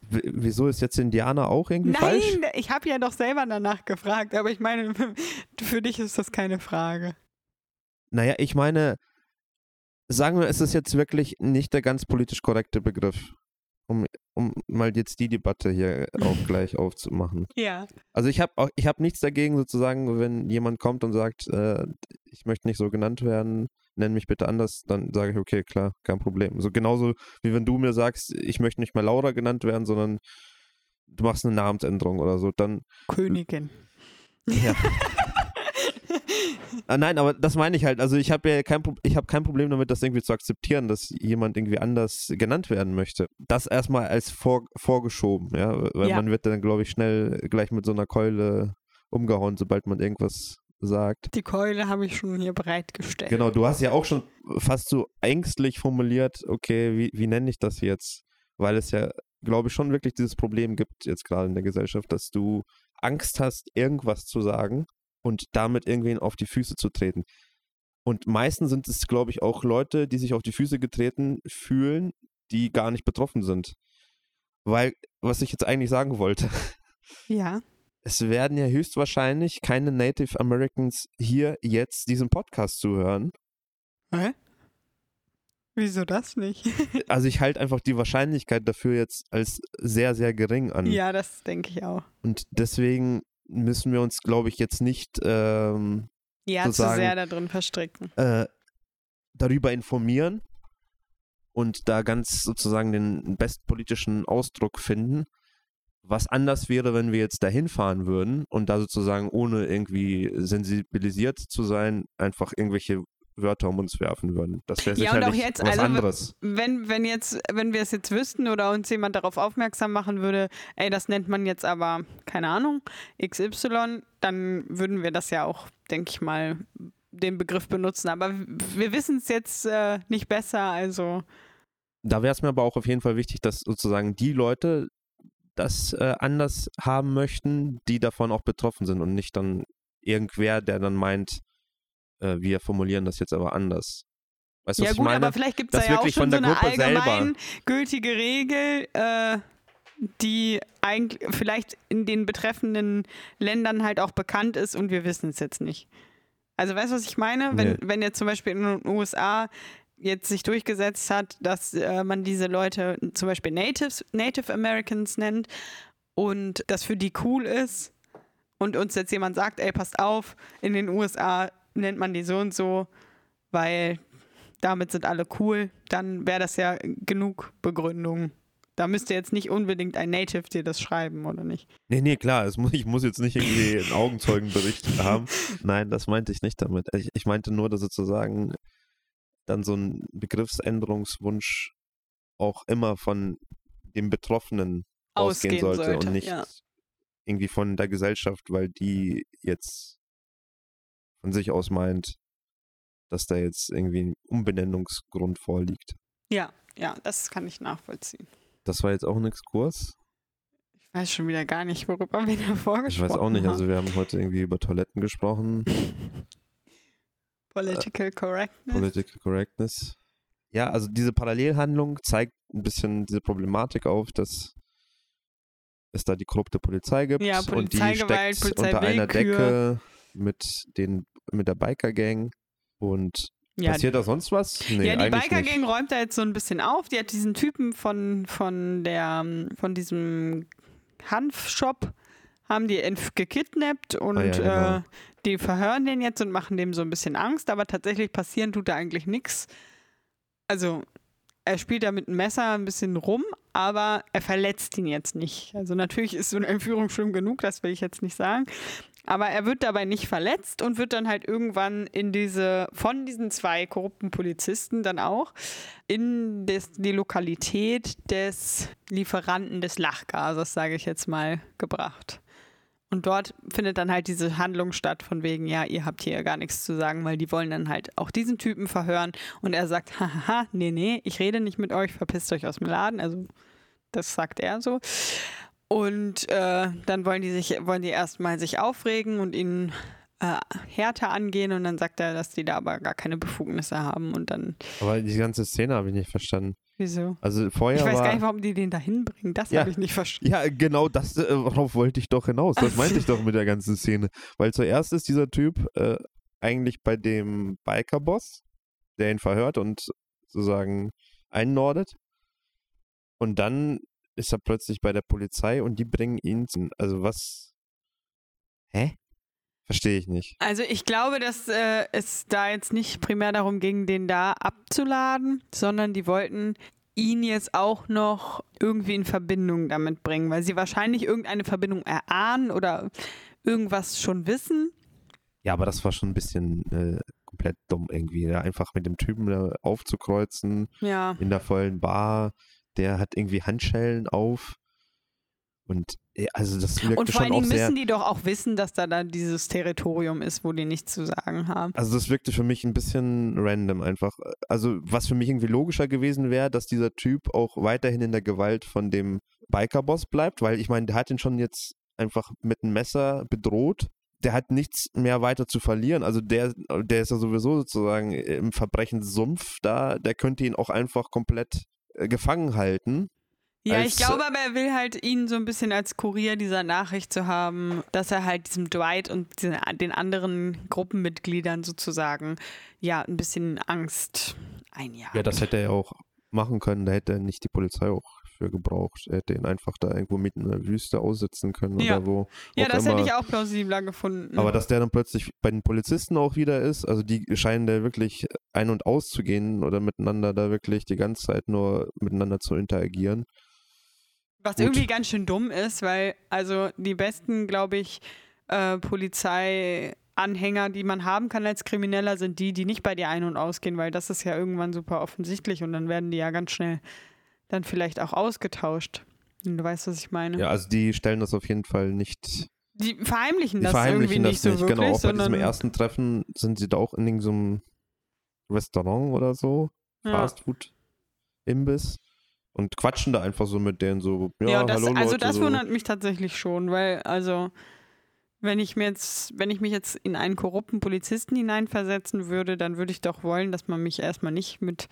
w- Wieso ist jetzt Indianer auch irgendwie falsch? Nein, ich habe ja doch selber danach gefragt, aber ich meine, für dich ist das keine Frage. Naja, ich meine, sagen wir, es ist jetzt wirklich nicht der ganz politisch korrekte Begriff. Um, um mal jetzt die Debatte hier auch gleich aufzumachen. Ja. Also ich habe ich habe nichts dagegen sozusagen, wenn jemand kommt und sagt, äh, ich möchte nicht so genannt werden, nenn mich bitte anders, dann sage ich, okay, klar, kein Problem. So genauso wie wenn du mir sagst, ich möchte nicht mehr Laura genannt werden, sondern du machst eine Namensänderung oder so, dann Königin. ja. Ah, nein, aber das meine ich halt. Also ich habe ja kein, Pro- ich habe kein Problem damit, das irgendwie zu akzeptieren, dass jemand irgendwie anders genannt werden möchte. Das erstmal als vor, vorgeschoben, ja, weil Ja. man wird dann, glaube ich, schnell gleich mit so einer Keule umgehauen, sobald man irgendwas sagt. Die Keule habe ich schon hier bereitgestellt. Genau, du hast ja auch schon fast so ängstlich formuliert, okay, wie, wie nenne ich das jetzt? Weil es ja, glaube ich, schon wirklich dieses Problem gibt jetzt gerade in der Gesellschaft, dass du Angst hast, irgendwas zu sagen und damit irgendwen auf die Füße zu treten. Und meistens sind es, glaube ich, auch Leute, die sich auf die Füße getreten fühlen, die gar nicht betroffen sind. Weil, was ich jetzt eigentlich sagen wollte, Ja. es werden ja höchstwahrscheinlich keine Native Americans hier jetzt diesen Podcast zuhören. Hä? Wieso das nicht? Also ich halte einfach die Wahrscheinlichkeit dafür jetzt als sehr, sehr gering an. ja, das denke ich auch. Und deswegen müssen wir uns, glaube ich, jetzt nicht ähm, Ja, zu sehr da drin verstricken. äh, darüber informieren und da ganz sozusagen den bestpolitischen Ausdruck finden. Was anders wäre, wenn wir jetzt dahin fahren würden und da sozusagen ohne irgendwie sensibilisiert zu sein, einfach irgendwelche Wörter um uns werfen würden. Das wäre Ja, und auch sicherlich jetzt, was also, anderes. Wenn, wenn jetzt, wenn wir es jetzt wüssten oder uns jemand darauf aufmerksam machen würde, ey, das nennt man jetzt aber, keine Ahnung, XY, dann würden wir das ja auch, denke ich mal, den Begriff benutzen. Aber wir wissen es jetzt äh, nicht besser, also Da wäre es mir aber auch auf jeden Fall wichtig, dass sozusagen die Leute, das äh, anders haben möchten, die davon auch betroffen sind und nicht dann irgendwer, der dann meint, äh, wir formulieren das jetzt aber anders. Weißt du, ja was gut, ich meine? aber vielleicht gibt es Das da ja auch wirklich schon von so eine allgemeingültige Regel, äh, die eigentlich vielleicht in den betreffenden Ländern halt auch bekannt ist und wir wissen es jetzt nicht. Also weißt du, was ich meine? Wenn, Nee. wenn jetzt zum Beispiel in den USA jetzt sich durchgesetzt hat, dass äh, man diese Leute zum Beispiel Natives, Native Americans nennt und das für die cool ist und uns jetzt jemand sagt, ey, passt auf, in den USA nennt man die so und so, weil damit sind alle cool, dann wäre das ja genug Begründung. Da müsste jetzt nicht unbedingt ein Native dir das schreiben, oder nicht? Nee, nee, klar, muss, ich muss jetzt nicht irgendwie einen Augenzeugenbericht haben. Nein, das meinte ich nicht damit. Ich, ich meinte nur, dass sozusagen dann so ein Begriffsänderungswunsch auch immer von dem Betroffenen ausgehen, Ausgehen sollte, sollte, und nicht ja. irgendwie von der Gesellschaft, weil die jetzt von sich aus meint, dass da jetzt irgendwie ein Umbenennungsgrund vorliegt. Ja, ja, das kann ich nachvollziehen. Das war jetzt auch ein Exkurs. Ich weiß schon wieder gar nicht, worüber wir da vorgesprochen Ich weiß auch nicht, haben. also wir haben heute irgendwie über Toiletten gesprochen. Political Correctness. Political Correctness. Ja, also diese Parallelhandlung zeigt ein bisschen diese Problematik auf, dass es da die korrupte Polizei gibt Ja, und die Polizeigewalt, steckt unter einer Polizeiwillkür. Decke mit den mit der Biker Gang und ja, passiert da sonst was? Nee, ja, die Biker nicht. Gang räumt da jetzt so ein bisschen auf. Die hat diesen Typen von, von der von diesem Hanfshop haben die gekidnappt und Ah ja, genau. äh, die verhören den jetzt und machen dem so ein bisschen Angst, aber tatsächlich passieren tut da eigentlich nichts. Also er spielt da mit einem Messer ein bisschen rum, aber er verletzt ihn jetzt nicht. Also natürlich ist so eine Entführung schlimm genug, das will ich jetzt nicht sagen. Aber er wird dabei nicht verletzt und wird dann halt irgendwann in diese, von diesen zwei korrupten Polizisten dann auch, in des, die Lokalität des Lieferanten des Lachgases, sage ich jetzt mal, gebracht. Und dort findet dann halt diese Handlung statt, von wegen, ja, ihr habt hier gar nichts zu sagen, weil die wollen dann halt auch diesen Typen verhören. Und er sagt, hahaha, nee, nee, ich rede nicht mit euch, verpisst euch aus dem Laden. Also, das sagt er so. Und äh, dann wollen die sich, wollen die erstmal sich aufregen und ihn äh, härter angehen und dann sagt er, dass die da aber gar keine Befugnisse haben und dann, Aber die ganze Szene habe ich nicht verstanden. wieso? Also vorher ich weiß war gar nicht, warum die den da hinbringen. Das Ja. habe ich nicht verstanden. Ja, genau das, äh, darauf wollte ich doch hinaus. Das meinte ich doch mit der ganzen Szene. Weil zuerst ist dieser Typ äh, eigentlich bei dem Biker-Boss, der ihn verhört und sozusagen einnordet. Und dann ist er plötzlich bei der Polizei und die bringen ihn zum, also was? Hä? Verstehe ich nicht. Also ich glaube, dass äh, es da jetzt nicht primär darum ging, den da abzuladen, sondern die wollten ihn jetzt auch noch irgendwie in Verbindung damit bringen, weil sie wahrscheinlich irgendeine Verbindung erahnen oder irgendwas schon wissen. Ja, aber das war schon ein bisschen äh, komplett dumm irgendwie. Da einfach mit dem Typen aufzukreuzen. Ja. in der vollen Bar, der hat irgendwie Handschellen auf. Und äh, also das wirkte Und vor allen Dingen müssen die doch auch wissen, dass da dann dieses Territorium ist, wo die nichts zu sagen haben. Also das wirkte für mich ein bisschen random einfach. Also was für mich irgendwie logischer gewesen wäre, dass dieser Typ auch weiterhin in der Gewalt von dem Biker-Boss bleibt, weil ich meine, der hat ihn schon jetzt einfach mit einem Messer bedroht. Der hat nichts mehr weiter zu verlieren. Also der, der ist ja sowieso sozusagen im Verbrechenssumpf da. Der könnte ihn auch einfach komplett gefangen halten. Ja, ich glaube aber, er will halt ihn so ein bisschen als Kurier dieser Nachricht zu haben, dass er halt diesem Dwight und den anderen Gruppenmitgliedern sozusagen ja ein bisschen Angst einjagt. Ja, das hätte er ja auch machen können. Da hätte er nicht die Polizei auch für gebraucht. Er hätte ihn einfach da irgendwo mitten in der Wüste aussitzen können Ja. oder wo. ja, das immer. hätte ich auch plausibler gefunden. Aber dass der dann plötzlich bei den Polizisten auch wieder ist, also die scheinen da wirklich ein- und auszugehen oder miteinander da wirklich die ganze Zeit nur miteinander zu interagieren. Was Gut. irgendwie ganz schön dumm ist, weil also die besten, glaube ich, äh, Polizeianhänger, die man haben kann als Krimineller, sind die, die nicht bei dir ein- und ausgehen, weil das ist ja irgendwann super offensichtlich und dann werden die ja ganz schnell dann vielleicht auch ausgetauscht. Und Du weißt, was ich meine. Ja, also die stellen das auf jeden Fall nicht. Die verheimlichen Die das verheimlichen irgendwie das nicht so nicht. wirklich, genau, auch bei diesem ersten Treffen sind sie da auch in irgendeinem Restaurant oder so. ja. Fastfood-Imbiss. und quatschen da einfach so mit denen so. Ja, Ja, das, hallo Leute. also das so. wundert mich tatsächlich schon, weil, also, wenn ich mir jetzt, wenn ich mich jetzt in einen korrupten Polizisten hineinversetzen würde, dann würde ich doch wollen, dass man mich erstmal nicht mit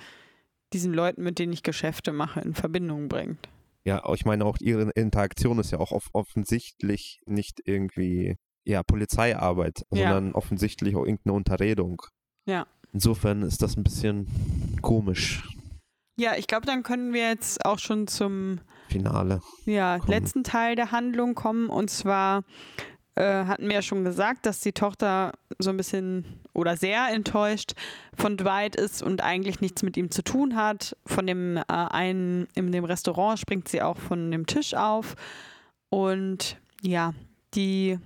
diesen Leuten, mit denen ich Geschäfte mache, in Verbindung bringt. Ja, ich meine auch ihre Interaktion ist ja auch off offensichtlich nicht irgendwie ja, Polizeiarbeit, Ja. sondern offensichtlich auch irgendeine Unterredung. Ja. Insofern ist das ein bisschen komisch. Ja, ich glaube, dann können wir jetzt auch schon zum Finale. ja, Kommen. letzten Teil der Handlung kommen. Und zwar äh, hatten wir ja schon gesagt, dass die Tochter so ein bisschen oder sehr enttäuscht von Dwight ist und eigentlich nichts mit ihm zu tun hat. Von dem äh, einen in dem Restaurant springt sie auch von dem Tisch auf. Und ja, die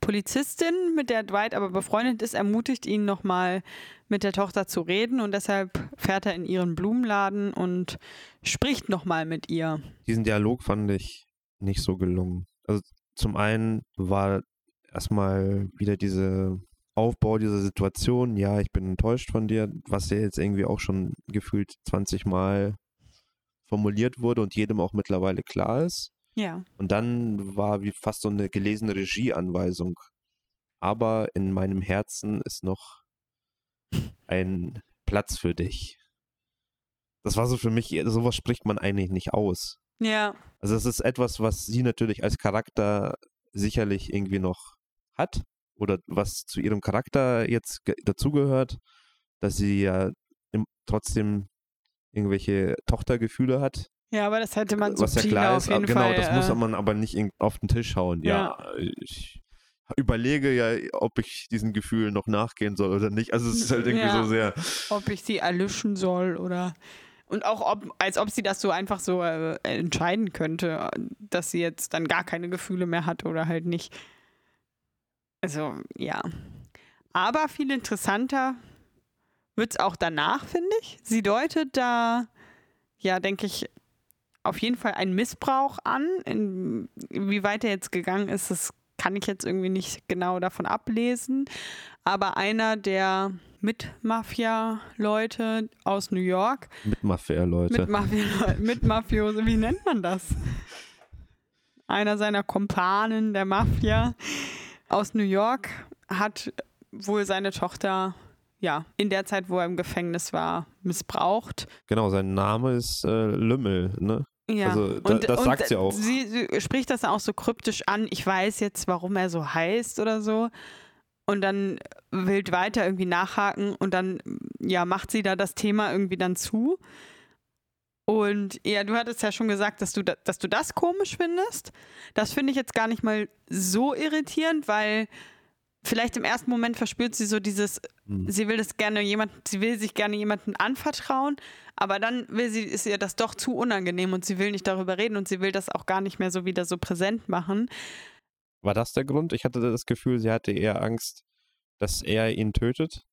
Polizistin, mit der Dwight aber befreundet ist, ermutigt ihn nochmal mit der Tochter zu reden und deshalb fährt er in ihren Blumenladen und spricht nochmal mit ihr. Diesen Dialog fand ich nicht so gelungen. Also zum einen war erstmal wieder diese Aufbau dieser Situation, ja, ich bin enttäuscht von dir, was ja jetzt irgendwie auch schon gefühlt 20 Mal formuliert wurde und jedem auch mittlerweile klar ist. Ja. Und dann war wie fast so eine gelesene Regieanweisung. Aber in meinem Herzen ist noch ein Platz für dich. Das war so für mich, sowas spricht man eigentlich nicht aus. Ja. Also es ist etwas, was sie natürlich als Charakter sicherlich irgendwie noch hat oder was zu ihrem Charakter jetzt ge- dazugehört, dass sie ja im, trotzdem irgendwelche Tochtergefühle hat. Ja, aber das hätte man was ja klar ist, jeden genau, Fall. das muss äh, man aber nicht auf den Tisch hauen. Ja, ich überlege ja, ob ich diesen Gefühlen noch nachgehen soll oder nicht. Also es ist halt irgendwie Ja. so sehr, ob ich sie erlöschen soll oder und auch ob, als ob sie das so einfach so äh, entscheiden könnte, dass sie jetzt dann gar keine Gefühle mehr hat oder halt nicht. Also, ja. Aber viel interessanter wird es auch danach, finde ich. Sie deutet da, ja, denke ich, auf jeden Fall einen Missbrauch an. In, wie weit er jetzt gegangen ist, das kann ich jetzt irgendwie nicht genau davon ablesen. Aber einer der Mit-Mafia-Leute aus New York, mit Mafia, Leute. mit, Mafia, mit Mafiose, wie nennt man das? Einer seiner Kumpanen der Mafia aus New York hat wohl seine Tochter, ja, in der Zeit, wo er im Gefängnis war, missbraucht. genau, sein Name ist äh, Lümmel, ne? Ja, Also, da- das sagt sie auch. Sie, sie spricht das auch so kryptisch an. Ich weiß jetzt, warum er so heißt oder so. Und dann will weiter irgendwie nachhaken und dann, ja, macht sie da das Thema irgendwie dann zu. Und ja, du hattest ja schon gesagt, dass du, da, dass du das komisch findest. Das finde ich jetzt gar nicht mal so irritierend, weil vielleicht im ersten Moment verspürt sie so dieses, Hm. sie will das gerne jemand, sie will sich gerne jemandem anvertrauen, aber dann will sie, ist ihr das doch zu unangenehm und sie will nicht darüber reden und sie will das auch gar nicht mehr so wieder so präsent machen. War das der Grund? Ich hatte das Gefühl, sie hatte eher Angst, dass er ihn tötet,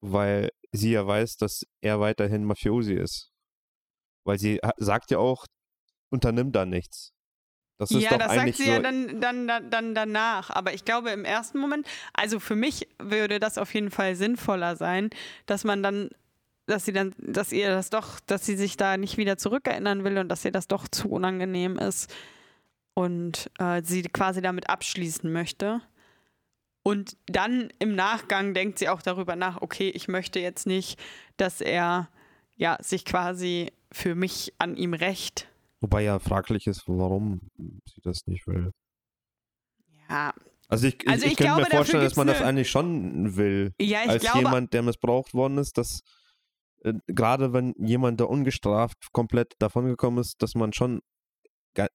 weil sie ja weiß, dass er weiterhin Mafiosi ist. Weil sie sagt ja auch, unternimm da nichts. Das ist ja, doch das sagt sie so, ja dann, dann, dann, dann danach. Aber ich glaube, im ersten Moment, also für mich würde das auf jeden Fall sinnvoller sein, dass man dann, dass sie dann, dass ihr das doch, dass sie sich da nicht wieder zurückerinnern will und dass ihr das doch zu unangenehm ist und äh, sie quasi damit abschließen möchte. Und dann im Nachgang denkt sie auch darüber nach, okay, ich möchte jetzt nicht, dass er ja sich quasi für mich an ihm rächt. Wobei ja fraglich ist, warum sie das nicht will. Ja, Also ich, Also ich, ich ich könnte mir vorstellen, dass man das eigentlich schon will. ja ich als glaube, jemand, der missbraucht worden ist, dass äh, gerade wenn jemand da ungestraft komplett davongekommen ist, dass man schon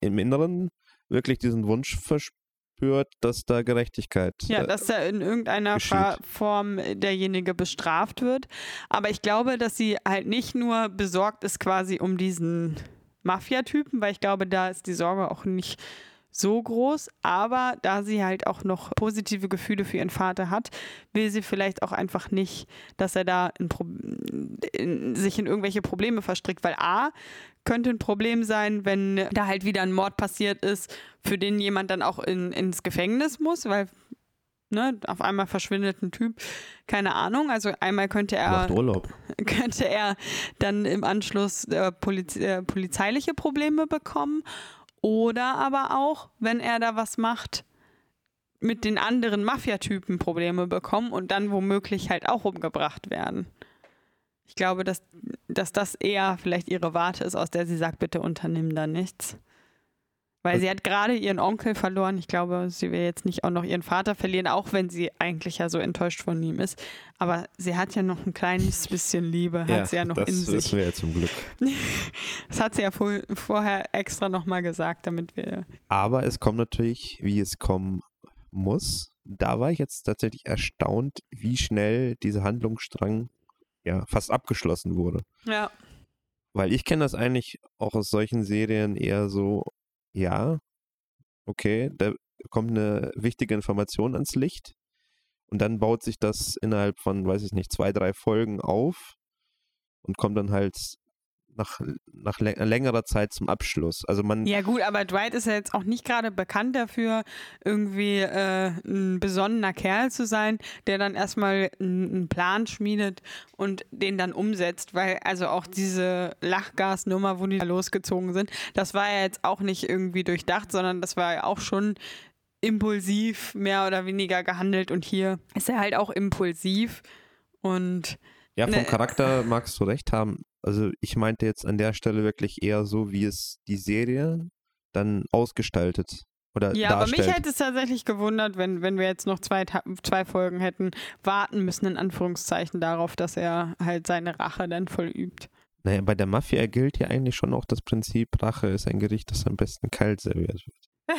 im Inneren wirklich diesen Wunsch verspürt, dass da Gerechtigkeit Ja, äh, dass da in irgendeiner geschieht. Form derjenige bestraft wird. Aber ich glaube, dass sie halt nicht nur besorgt ist quasi um diesen Mafia-Typen, weil ich glaube, da ist die Sorge auch nicht so groß. Aber da sie halt auch noch positive Gefühle für ihren Vater hat, will sie vielleicht auch einfach nicht, dass er da in in, sich in irgendwelche Probleme verstrickt. Weil A, könnte ein Problem sein, wenn da halt wieder ein Mord passiert ist, für den jemand dann auch in, ins Gefängnis muss, weil Ne, auf einmal verschwindet ein Typ, keine Ahnung. Also einmal könnte er könnte er dann im Anschluss äh, Poliz äh, polizeiliche Probleme bekommen oder aber auch, wenn er da was macht, mit den anderen Mafiatypen Probleme bekommen und dann womöglich halt auch umgebracht werden. Ich glaube, dass, dass das eher vielleicht ihre Warte ist, aus der sie sagt, bitte unternimm da nichts. Weil Also- sie hat gerade ihren Onkel verloren. Ich glaube, sie will jetzt nicht auch noch ihren Vater verlieren, auch wenn sie eigentlich ja so enttäuscht von ihm ist. Aber sie hat ja noch ein kleines bisschen Liebe, hat sie ja noch das in sich. wissen wir ja zum Glück. Das hat sie ja vor, vorher extra nochmal gesagt, damit wir. Aber es kommt natürlich, wie es kommen muss. Da war ich jetzt tatsächlich erstaunt, wie schnell dieser Handlungsstrang ja fast abgeschlossen wurde. Ja. Weil ich kenne das eigentlich auch aus solchen Serien eher so, ja, okay, da kommt eine wichtige Information ans Licht und dann baut sich das innerhalb von, weiß ich nicht, zwei, drei Folgen auf und kommt dann halt nach, nach lä- längerer Zeit zum Abschluss. Also man, Ja, gut, aber Dwight ist ja jetzt auch nicht gerade bekannt dafür, irgendwie äh, ein besonnener Kerl zu sein, der dann erstmal einen einen Plan schmiedet und den dann umsetzt, weil also auch diese Lachgasnummer, wo die da losgezogen sind, das war ja jetzt auch nicht irgendwie durchdacht, sondern das war ja auch schon impulsiv mehr oder weniger gehandelt und hier ist er halt auch impulsiv und Ja, vom Ne. Charakter magst du recht haben. Also ich meinte jetzt an der Stelle wirklich eher so, wie es die Serie dann ausgestaltet oder Ja, aber darstellt. mich hätte es tatsächlich gewundert, wenn, wenn wir jetzt noch zwei, zwei Folgen hätten warten müssen, in Anführungszeichen, darauf, dass er halt seine Rache dann vollübt. naja, bei der Mafia gilt ja eigentlich schon auch das Prinzip, Rache ist ein Gericht, das am besten kalt serviert wird.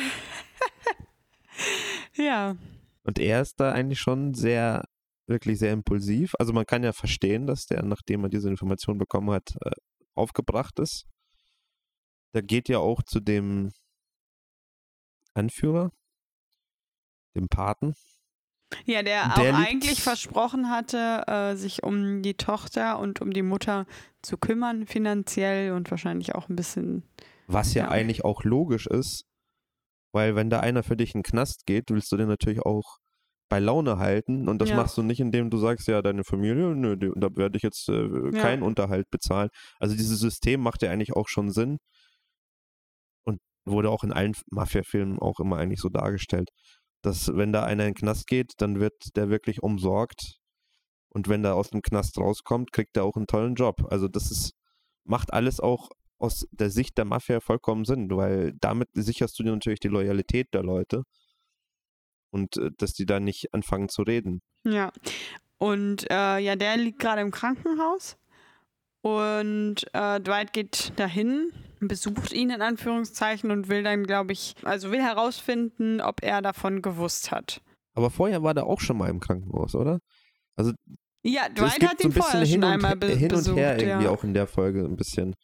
Ja. Und er ist da eigentlich schon sehr, wirklich sehr impulsiv. Also man kann ja verstehen, dass der, nachdem er diese Information bekommen hat, äh, aufgebracht ist. Der geht ja auch zu dem Anführer, dem Paten. Ja, der, Der auch eigentlich versprochen hatte, äh, sich um die Tochter und um die Mutter zu kümmern, finanziell und wahrscheinlich auch ein bisschen. Was ja, Ja. eigentlich auch logisch ist, weil wenn da einer für dich in den Knast geht, willst du den natürlich auch bei Laune halten und das Ja. machst du nicht, indem du sagst, ja, deine Familie, nö, die- da werde ich jetzt äh, Ja. keinen Unterhalt bezahlen. Also dieses System macht ja eigentlich auch schon Sinn und wurde auch in allen Mafia-Filmen auch immer eigentlich so dargestellt, dass wenn da einer in den Knast geht, dann wird der wirklich umsorgt und wenn der aus dem Knast rauskommt, kriegt er auch einen tollen Job. Also das ist, macht alles auch aus der Sicht der Mafia vollkommen Sinn, weil damit sicherst du dir natürlich die Loyalität der Leute und äh, dass die da nicht anfangen zu reden. Ja. Und äh, ja, der liegt gerade im Krankenhaus. Und äh, Dwight geht dahin, besucht ihn in Anführungszeichen und will dann, glaube ich, also will herausfinden, ob er davon gewusst hat. Aber vorher war der auch schon mal im Krankenhaus, oder? Ja, es Dwight hat so ihn ein bisschen vorher hin schon und, einmal be hin und besucht. her irgendwie ja. auch in der Folge ein bisschen.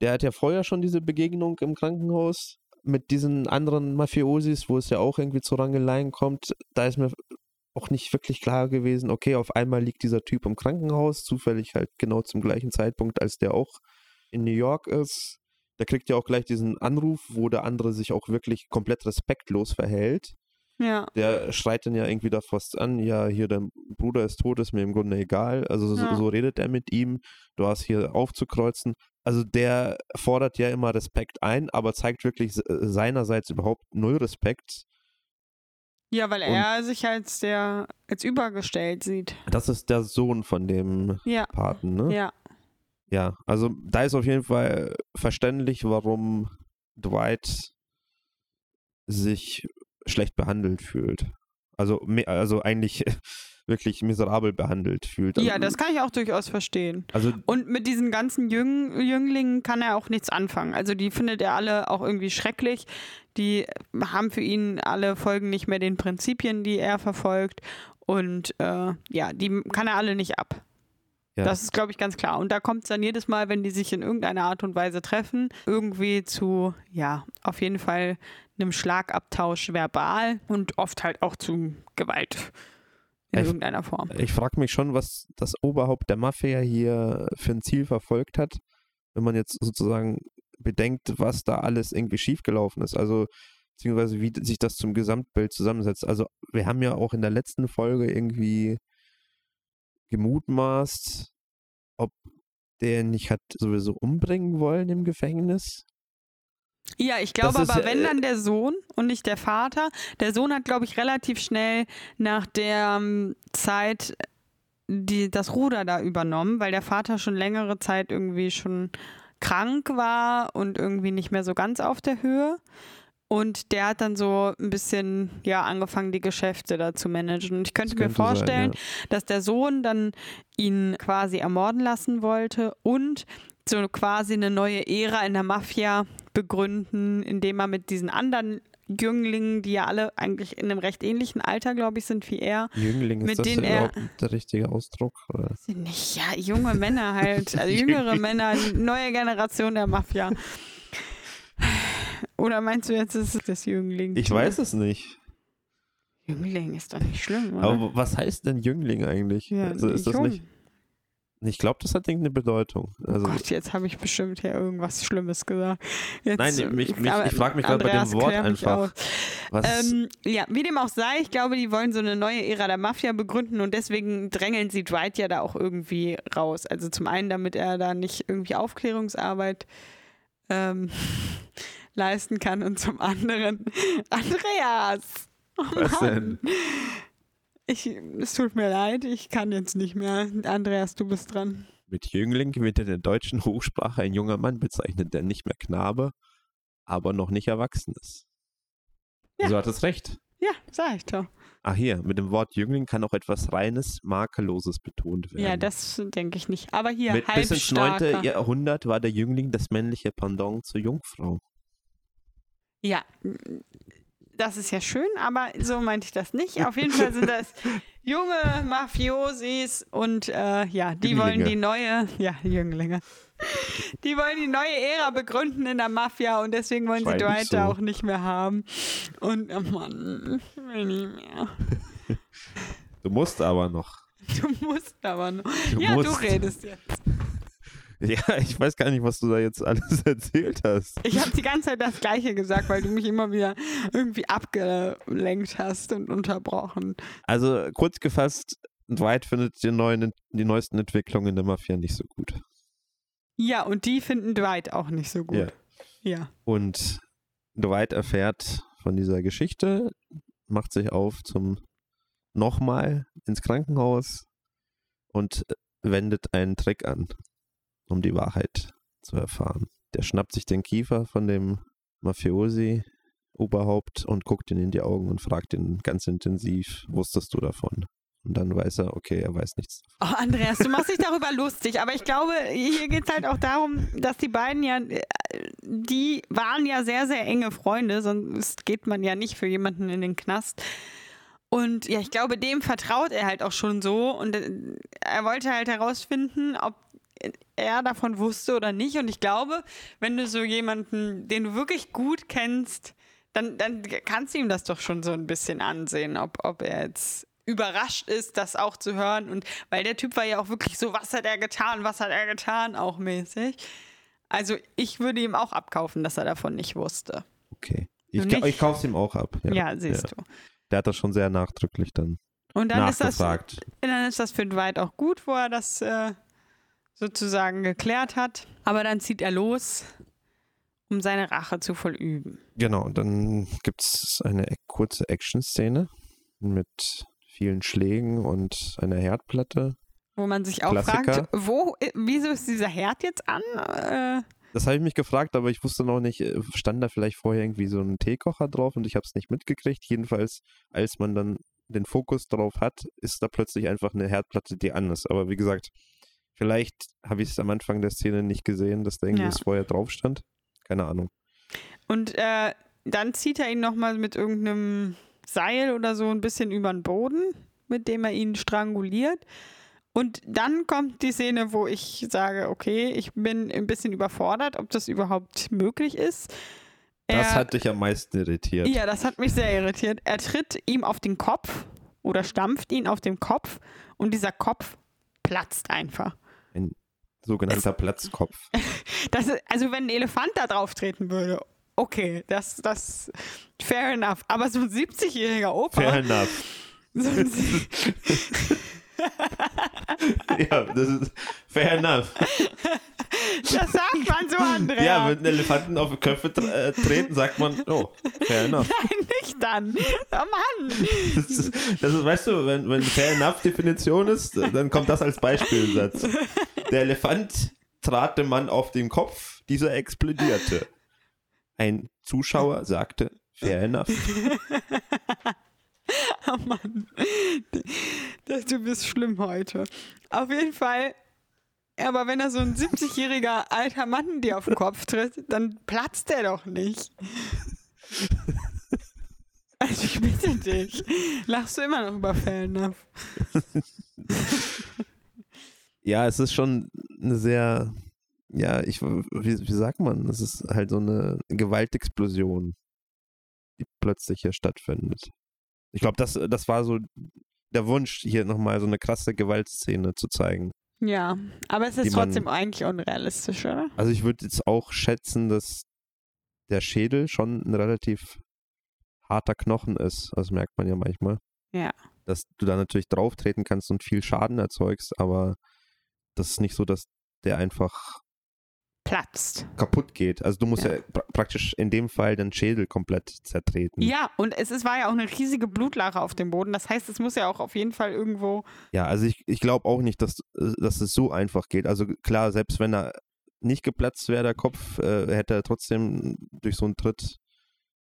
Der hat ja vorher schon diese Begegnung im Krankenhaus mit diesen anderen Mafiosis, wo es ja auch irgendwie zu Rangeleien kommt. Da ist mir auch nicht wirklich klar gewesen, okay, auf einmal liegt dieser Typ im Krankenhaus, zufällig halt genau zum gleichen Zeitpunkt, als der auch in New York ist. Der kriegt ja auch gleich diesen Anruf, wo der andere sich auch wirklich komplett respektlos verhält. Ja, Der schreit dann ja irgendwie da fast an, ja, hier, dein Bruder ist tot, ist mir im Grunde egal. Also so, Ja. so redet er mit ihm, du hast hier aufzukreuzen. Also der fordert ja immer Respekt ein, aber zeigt wirklich se- seinerseits überhaupt null Respekt. ja weil Und- er sich als der als übergestellt sieht. Das ist der Sohn von dem Ja, Paten, ne? ja. Ja, also da ist auf jeden Fall verständlich, warum Dwight sich schlecht behandelt fühlt. Also, also eigentlich wirklich miserabel behandelt fühlt. Ja, das kann ich auch durchaus verstehen. Also Und mit diesen ganzen Jüng Jünglingen kann er auch nichts anfangen. Also die findet er alle auch irgendwie schrecklich. Die haben für ihn alle Folgen nicht mehr den Prinzipien, die er verfolgt. Und äh, ja, die kann er alle nicht ab. Ja. Das ist, glaube ich, ganz klar. Und da kommt es dann jedes Mal, wenn die sich in irgendeiner Art und Weise treffen, irgendwie zu, ja, auf jeden Fall einem Schlagabtausch verbal und oft halt auch zu Gewalt in Ich- irgendeiner Form. ich frage mich schon, was das Oberhaupt der Mafia hier für ein Ziel verfolgt hat, wenn man jetzt sozusagen bedenkt, was da alles irgendwie schiefgelaufen ist. Also beziehungsweise wie sich das zum Gesamtbild zusammensetzt. Also wir haben ja auch in der letzten Folge irgendwie gemutmaßt, ob der nicht hat sowieso umbringen wollen im Gefängnis. Ja, ich glaube ist aber, ja, wenn äh, dann der Sohn und nicht der Vater. Der Sohn hat, glaube ich, relativ schnell nach der ähm, Zeit die, das Ruder da übernommen, weil der Vater schon längere Zeit irgendwie schon krank war und irgendwie nicht mehr so ganz auf der Höhe. Und der hat dann so ein bisschen, ja, angefangen, die Geschäfte da zu managen. Und ich könnte Das mir könnte sein, vorstellen, ja. dass der Sohn dann ihn quasi ermorden lassen wollte und so quasi eine neue Ära in der Mafia begründen, indem er mit diesen anderen Jünglingen, die ja alle eigentlich in einem recht ähnlichen Alter, glaube ich, sind wie er, Jüngling, ist Mit das denen er- der richtige Ausdruck? Oder? sind nicht, ja, junge Männer halt, also jüngere Männer, neue Generation der Mafia. Oder meinst du jetzt, ist es das Jüngling? Ich weiß es nicht. Jüngling ist doch nicht schlimm, oder? Aber was heißt denn Jüngling eigentlich? ja, also ist das jung. nicht. Ich glaube, das hat irgendeine Bedeutung. Also, oh Gott, jetzt habe ich bestimmt hier irgendwas Schlimmes gesagt. Jetzt, Nein, mich- mich- aber ich frag mich gerade bei dem Wort einfach. Ähm, ja, wie dem auch sei, ich glaube, die wollen so eine neue Ära der Mafia begründen und deswegen drängeln sie Dwight ja da auch irgendwie raus. Also zum einen, damit er da nicht irgendwie Aufklärungsarbeit ähm, leisten kann und zum anderen, Andreas! Oh Was Mann. Ich, es tut mir leid, ich kann jetzt nicht mehr. Andreas, du bist dran. Mit Jüngling wird in der deutschen Hochsprache ein junger Mann bezeichnet, der nicht mehr Knabe, aber noch nicht erwachsen ist. Ja. So hat es recht. Ja, sag ich doch. Ach hier, mit dem Wort Jüngling kann auch etwas Reines, Makelloses betont werden. Ja, das denke ich nicht. Aber hier, mit bis ins 9. halbstarker. Jahrhundert war der Jüngling das männliche Pendant zur Jungfrau. Ja, das ist ja schön, aber so meinte ich das nicht. Auf jeden Fall sind das junge Mafiosis und äh, ja, die wollen Jünglinge. die neue, ja, Jünglinge. Die wollen die neue Ära begründen in der Mafia und deswegen wollen sie Dwight so. auch nicht mehr haben. Und oh Mann, ich will nicht mehr. Du musst aber noch. Du musst aber noch. Du ja, musst. du redest jetzt. Ja, ich weiß gar nicht, was du da jetzt alles erzählt hast. Ich habe die ganze Zeit das Gleiche gesagt, weil du mich immer wieder irgendwie abgelenkt hast und unterbrochen. Also kurz gefasst, Dwight findet die, neuen, die neuesten Entwicklungen in der Mafia nicht so gut. Ja, und die finden Dwight auch nicht so gut. Ja. Ja. Und Dwight erfährt von dieser Geschichte, macht sich auf zum nochmal ins Krankenhaus und wendet einen Trick an, um die Wahrheit zu erfahren. Der schnappt sich den Kiefer von dem Mafiosi Oberhaupt und guckt ihn in die Augen und fragt ihn ganz intensiv, wusstest du davon? Und dann weiß er, okay, er weiß nichts. Oh, Andreas, du machst dich darüber lustig, aber ich glaube, hier geht es halt auch darum, dass die beiden ja, äh, die waren ja sehr, sehr enge Freunde, sonst geht man ja nicht für jemanden in den Knast. Und ja, ich glaube, dem vertraut er halt auch schon so und äh, er wollte halt herausfinden, ob er davon wusste oder nicht. Und ich glaube, wenn du so jemanden, den du wirklich gut kennst, dann, dann kannst du ihm das doch schon so ein bisschen ansehen, ob, ob er jetzt überrascht ist, das auch zu hören. Und weil der Typ war ja auch wirklich so, was hat er getan, was hat er getan, auch mäßig. Also ich würde ihm auch abkaufen, dass er davon nicht wusste. Okay. Ich, ich kaufe es ihm auch ab. Ja, siehst du. Der hat das schon sehr nachdrücklich dann Und dann ist, das, nachgefragt. dann ist das für Dwight auch gut, wo er das äh, sozusagen geklärt hat. Aber dann zieht er los, um seine Rache zu vollüben. Genau, dann gibt es eine e- kurze Action-Szene mit vielen Schlägen und einer Herdplatte. Wo man sich auch Klassiker. fragt, wo, äh, wieso ist dieser Herd jetzt an? Äh, Das habe ich mich gefragt, aber ich wusste noch nicht, äh, stand da vielleicht vorher irgendwie so ein Teekocher drauf und ich habe es nicht mitgekriegt. Jedenfalls, als man dann den Fokus drauf hat, ist da plötzlich einfach eine Herdplatte, die an ist. Aber wie gesagt, vielleicht habe ich es am Anfang der Szene nicht gesehen, dass da irgendwas Ja. vorher drauf stand. Keine Ahnung. Und äh, dann zieht er ihn nochmal mit irgendeinem Seil oder so ein bisschen über den Boden, mit dem er ihn stranguliert. Und dann kommt die Szene, wo ich sage, okay, ich bin ein bisschen überfordert, ob das überhaupt möglich ist. Das Er- hat dich am meisten irritiert. ja, das hat mich sehr irritiert. Er tritt ihm auf den Kopf oder stampft ihn auf den Kopf und dieser Kopf platzt einfach. Sogenannter Platzkopf. Das ist, also wenn ein Elefant da drauf treten würde okay, das, das, fair enough. Aber so ein 70-jähriger Opa. Fair enough. So ein, ja, das ist fair enough. das sagt man so, Andrea. Ja, wenn Elefanten auf Köpfe tre äh, treten, sagt man, oh, fair enough. Nein, nicht dann. Oh Mann. Das ist, das ist, weißt du, wenn, wenn fair enough Definition ist, dann kommt das als Beispielsatz. Der Elefant trat dem Mann auf den Kopf, dieser explodierte. Ein Zuschauer sagte, fair enough. Oh Mann. Du bist schlimm heute. Auf jeden Fall. Aber wenn da so ein 70-jähriger alter Mann dir auf den Kopf tritt, dann platzt der doch nicht. Also ich bitte dich. Lachst du immer noch über Enough? Ja, es ist schon eine sehr, ja, ich, wie, wie sagt man, es ist halt so eine Gewaltexplosion, die plötzlich hier stattfindet. Ich glaube, das, das war so der Wunsch, hier nochmal so eine krasse Gewaltszene zu zeigen. Ja, aber es ist man- trotzdem eigentlich unrealistisch, oder? Also ich würde jetzt auch schätzen, dass der Schädel schon ein relativ harter Knochen ist. Das merkt man ja manchmal. Ja. Dass du da natürlich drauf treten kannst und viel Schaden erzeugst, aber das ist nicht so, dass der einfach Platzt. kaputt geht. Also du musst ja, Ja. pra praktisch in dem Fall den Schädel komplett zertreten. Ja, und es, es war ja auch eine riesige Blutlache auf dem Boden. Das heißt, es muss ja auch auf jeden Fall irgendwo. Ja, also ich, ich glaube auch nicht, dass, dass es so einfach geht. Also klar, selbst wenn er nicht geplatzt wäre, der Kopf, äh, hätte er trotzdem durch so einen Tritt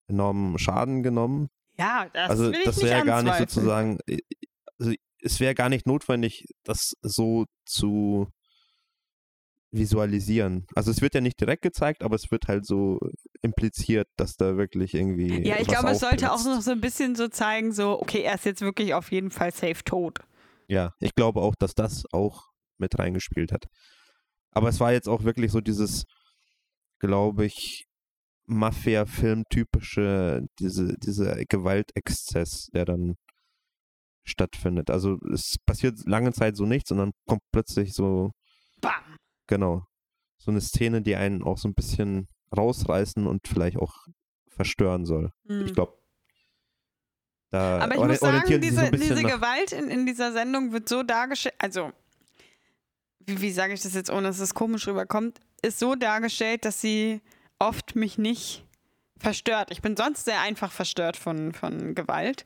enormen Schaden genommen. Ja, das also das wäre gar nicht sozusagen, äh, also es wäre gar nicht notwendig, das so zu visualisieren. Also es wird ja nicht direkt gezeigt, aber es wird halt so impliziert, dass da wirklich irgendwie. Ja, ich glaube, es sollte auch noch so ein bisschen so zeigen, so, okay, er ist jetzt wirklich auf jeden Fall safe tot. Ja, ich glaube auch, dass das auch mit reingespielt hat. Aber es war jetzt auch wirklich so dieses, glaube ich, Mafia-Film-typische, diese, dieser Gewaltexzess, der dann stattfindet. Also es passiert lange Zeit so nichts und dann kommt plötzlich so, Bam! Genau, so eine Szene, die einen auch so ein bisschen rausreißen und vielleicht auch verstören soll. Hm. Ich glaube, da Aber ich muss sagen, sie so diese, diese Gewalt in, in dieser Sendung wird so dargestellt, also, wie, wie sage ich das jetzt, ohne dass es komisch rüberkommt, ist so dargestellt, dass sie oft mich nicht verstört. Ich bin sonst sehr einfach verstört von, von Gewalt.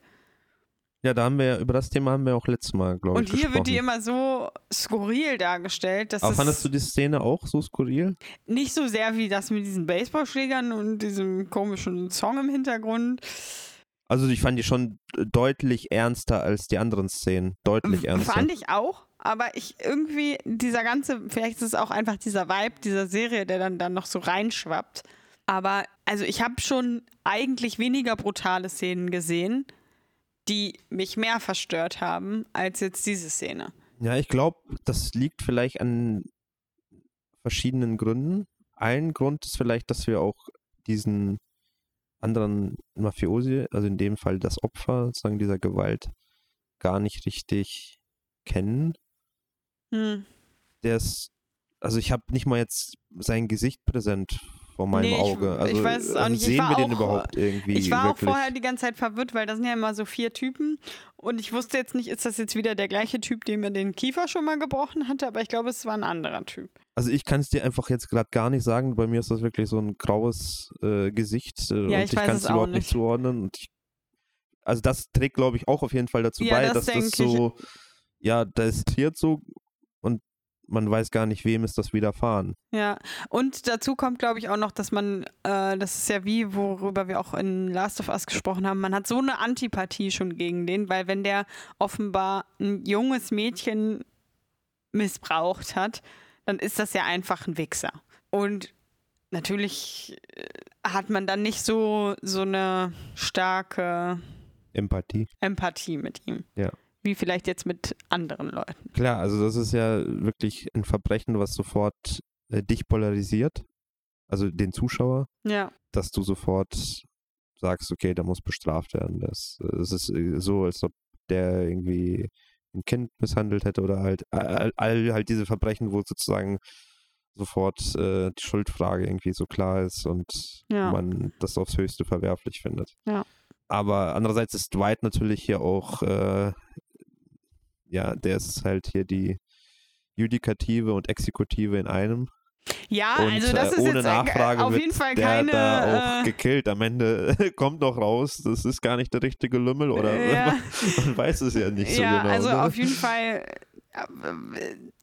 Ja, da haben wir ja, über das Thema haben wir auch letztes Mal, glaube ich, Und hier wird die gesprochen. immer so skurril dargestellt, dass Aber es fandest du die Szene auch so skurril? nicht so sehr wie das mit diesen Baseballschlägern und diesem komischen Song im Hintergrund. Also ich fand die schon deutlich ernster als die anderen Szenen. Deutlich ernster. Fand ich auch, aber ich irgendwie, dieser ganze, vielleicht ist es auch einfach dieser Vibe dieser Serie, der dann, dann noch so reinschwappt. Aber also ich habe schon eigentlich weniger brutale Szenen gesehen, die mich mehr verstört haben, als jetzt diese Szene. Ja, ich glaube, das liegt vielleicht an verschiedenen Gründen. Ein Grund ist vielleicht, dass wir auch diesen anderen Mafiosi, also in dem Fall das Opfer sozusagen dieser Gewalt, gar nicht richtig kennen. Hm. Der ist, also ich habe nicht mal jetzt sein Gesicht präsent vor meinem Nee, ich- Auge. ich Also, weiß es auch also nicht. Ich sehen wir den auch- überhaupt irgendwie Ich war wirklich? auch vorher die ganze Zeit verwirrt, weil das sind ja immer so vier Typen. Und ich wusste jetzt nicht, ist das jetzt wieder der gleiche Typ, dem mir den Kiefer schon mal gebrochen hatte, aber ich glaube, es war ein anderer Typ. Also ich kann es dir einfach jetzt gerade gar nicht sagen. Bei mir ist das wirklich so ein graues äh, Gesicht äh, Ja, und ich ich, weiß kann es überhaupt nicht zuordnen. Und ich, also das trägt, glaube ich, auch auf jeden Fall dazu Ja, bei, das dass das denke ich. so, ja, das triert so man weiß gar nicht, wem ist das widerfahren. Ja, und dazu kommt, glaube ich, auch noch, dass man, äh, das ist ja wie, worüber wir auch in Last of Us gesprochen haben, man hat so eine Antipathie schon gegen den, weil wenn der offenbar ein junges Mädchen missbraucht hat, dann ist das ja einfach ein Wichser. Und natürlich äh, hat man dann nicht so, so eine starke Empathie. Empathie mit ihm. Ja. Wie vielleicht jetzt mit anderen Leuten. Klar, also das ist ja wirklich ein Verbrechen, was sofort äh, dich polarisiert, also den Zuschauer. Ja. dass du sofort sagst, okay, der muss bestraft werden. Das, das ist äh, so, als ob der irgendwie ein Kind misshandelt hätte oder halt all, all halt diese Verbrechen, wo sozusagen sofort äh, die Schuldfrage irgendwie so klar ist und Ja. man das aufs Höchste verwerflich findet. Ja. Aber andererseits ist Dwight natürlich hier auch, äh, ja, der ist halt hier die Judikative und Exekutive in einem. Ja, Und also das äh, ist ohne jetzt äh, Nachfrage auf jeden Fall der keine. da auch äh, gekillt. Am Ende kommt noch raus, das ist gar nicht der richtige Lümmel oder Ja. man weiß es ja nicht so ja, genau. also ne? auf jeden Fall äh,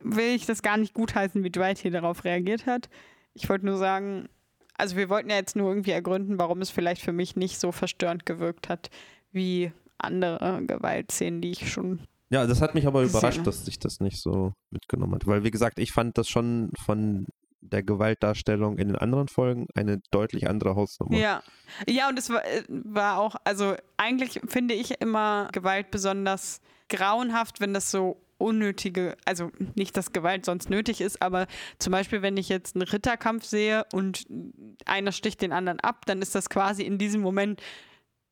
will ich das gar nicht gutheißen, wie Dwight hier darauf reagiert hat. Ich wollte nur sagen, also wir wollten ja jetzt nur irgendwie ergründen, warum es vielleicht für mich nicht so verstörend gewirkt hat wie andere Gewaltszenen, die ich schon. Ja, das hat mich aber überrascht, ne? dass sich das nicht so mitgenommen hat. Weil, wie gesagt, ich fand das schon von der Gewaltdarstellung in den anderen Folgen eine deutlich andere Hausnummer. Ja. Ja, und es war, äh, war auch, also eigentlich finde ich immer Gewalt besonders grauenhaft, wenn das so unnötige, also nicht, dass Gewalt sonst nötig ist, aber zum Beispiel, wenn ich jetzt einen Ritterkampf sehe und einer sticht den anderen ab, dann ist das quasi in diesem Moment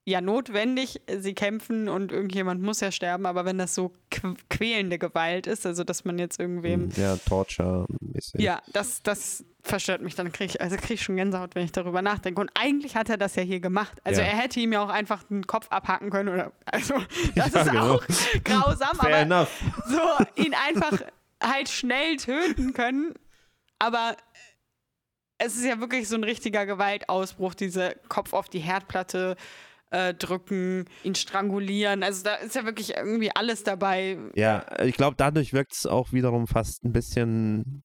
ja notwendig, sie kämpfen und irgendjemand muss ja sterben, aber wenn das so qu quälende Gewalt ist, also dass man jetzt irgendwem Ja, Torture-mäßig. ja, das, das verstört mich. Dann kriege ich, also krieg ich schon Gänsehaut, wenn ich darüber nachdenke. Und eigentlich hat er das ja hier gemacht. Also Ja. er hätte ihm ja auch einfach den Kopf abhacken können. Oder, also das Ja, ist genau. auch grausam, Fair aber enough. so ihn einfach halt schnell töten können. Aber es ist ja wirklich so ein richtiger Gewaltausbruch, dieser Kopf auf die Herdplatte äh, drücken, ihn strangulieren. Also da ist ja wirklich irgendwie alles dabei. Ja, ich glaube, dadurch wirkt es auch wiederum fast ein bisschen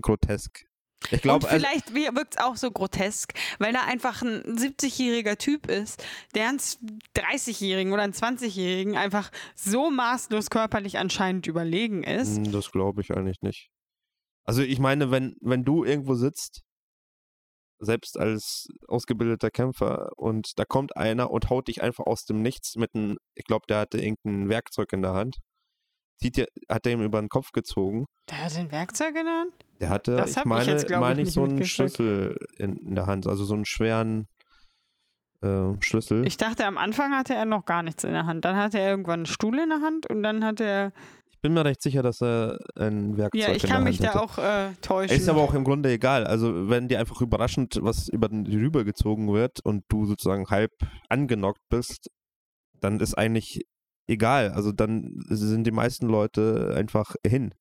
grotesk. Ich glaube, und vielleicht wirkt es auch so grotesk, weil da einfach ein 70-jähriger Typ ist, der einen 30-jährigen oder einen 20-jährigen einfach so maßlos körperlich anscheinend überlegen ist. Hm, Das glaube ich eigentlich nicht. Also ich meine, wenn, wenn du irgendwo sitzt, selbst als ausgebildeter Kämpfer, und da kommt einer und haut dich einfach aus dem Nichts mit einem, ich glaube, der hatte irgendein Werkzeug in der Hand, zieht dir, hat er ihm über den Kopf gezogen. Der hat ein Werkzeug in der Hand? Der hatte, Das ich hab ich meine, jetzt, ich, meine ich nicht so einen. Schlüssel in, in der Hand, also so einen schweren äh, Schlüssel. Ich dachte, am Anfang hatte er noch gar nichts in der Hand. Dann hatte er irgendwann einen Stuhl in der Hand und dann hatte er. Ich bin mir recht sicher, dass er ein Werkzeug Ja, ich kann mich da hatte. auch äh, täuschen. Ist aber auch im Grunde egal. Also wenn dir einfach überraschend was über den rübergezogen wird und du sozusagen halb angenockt bist, dann ist eigentlich egal. Also dann sind die meisten Leute einfach hin.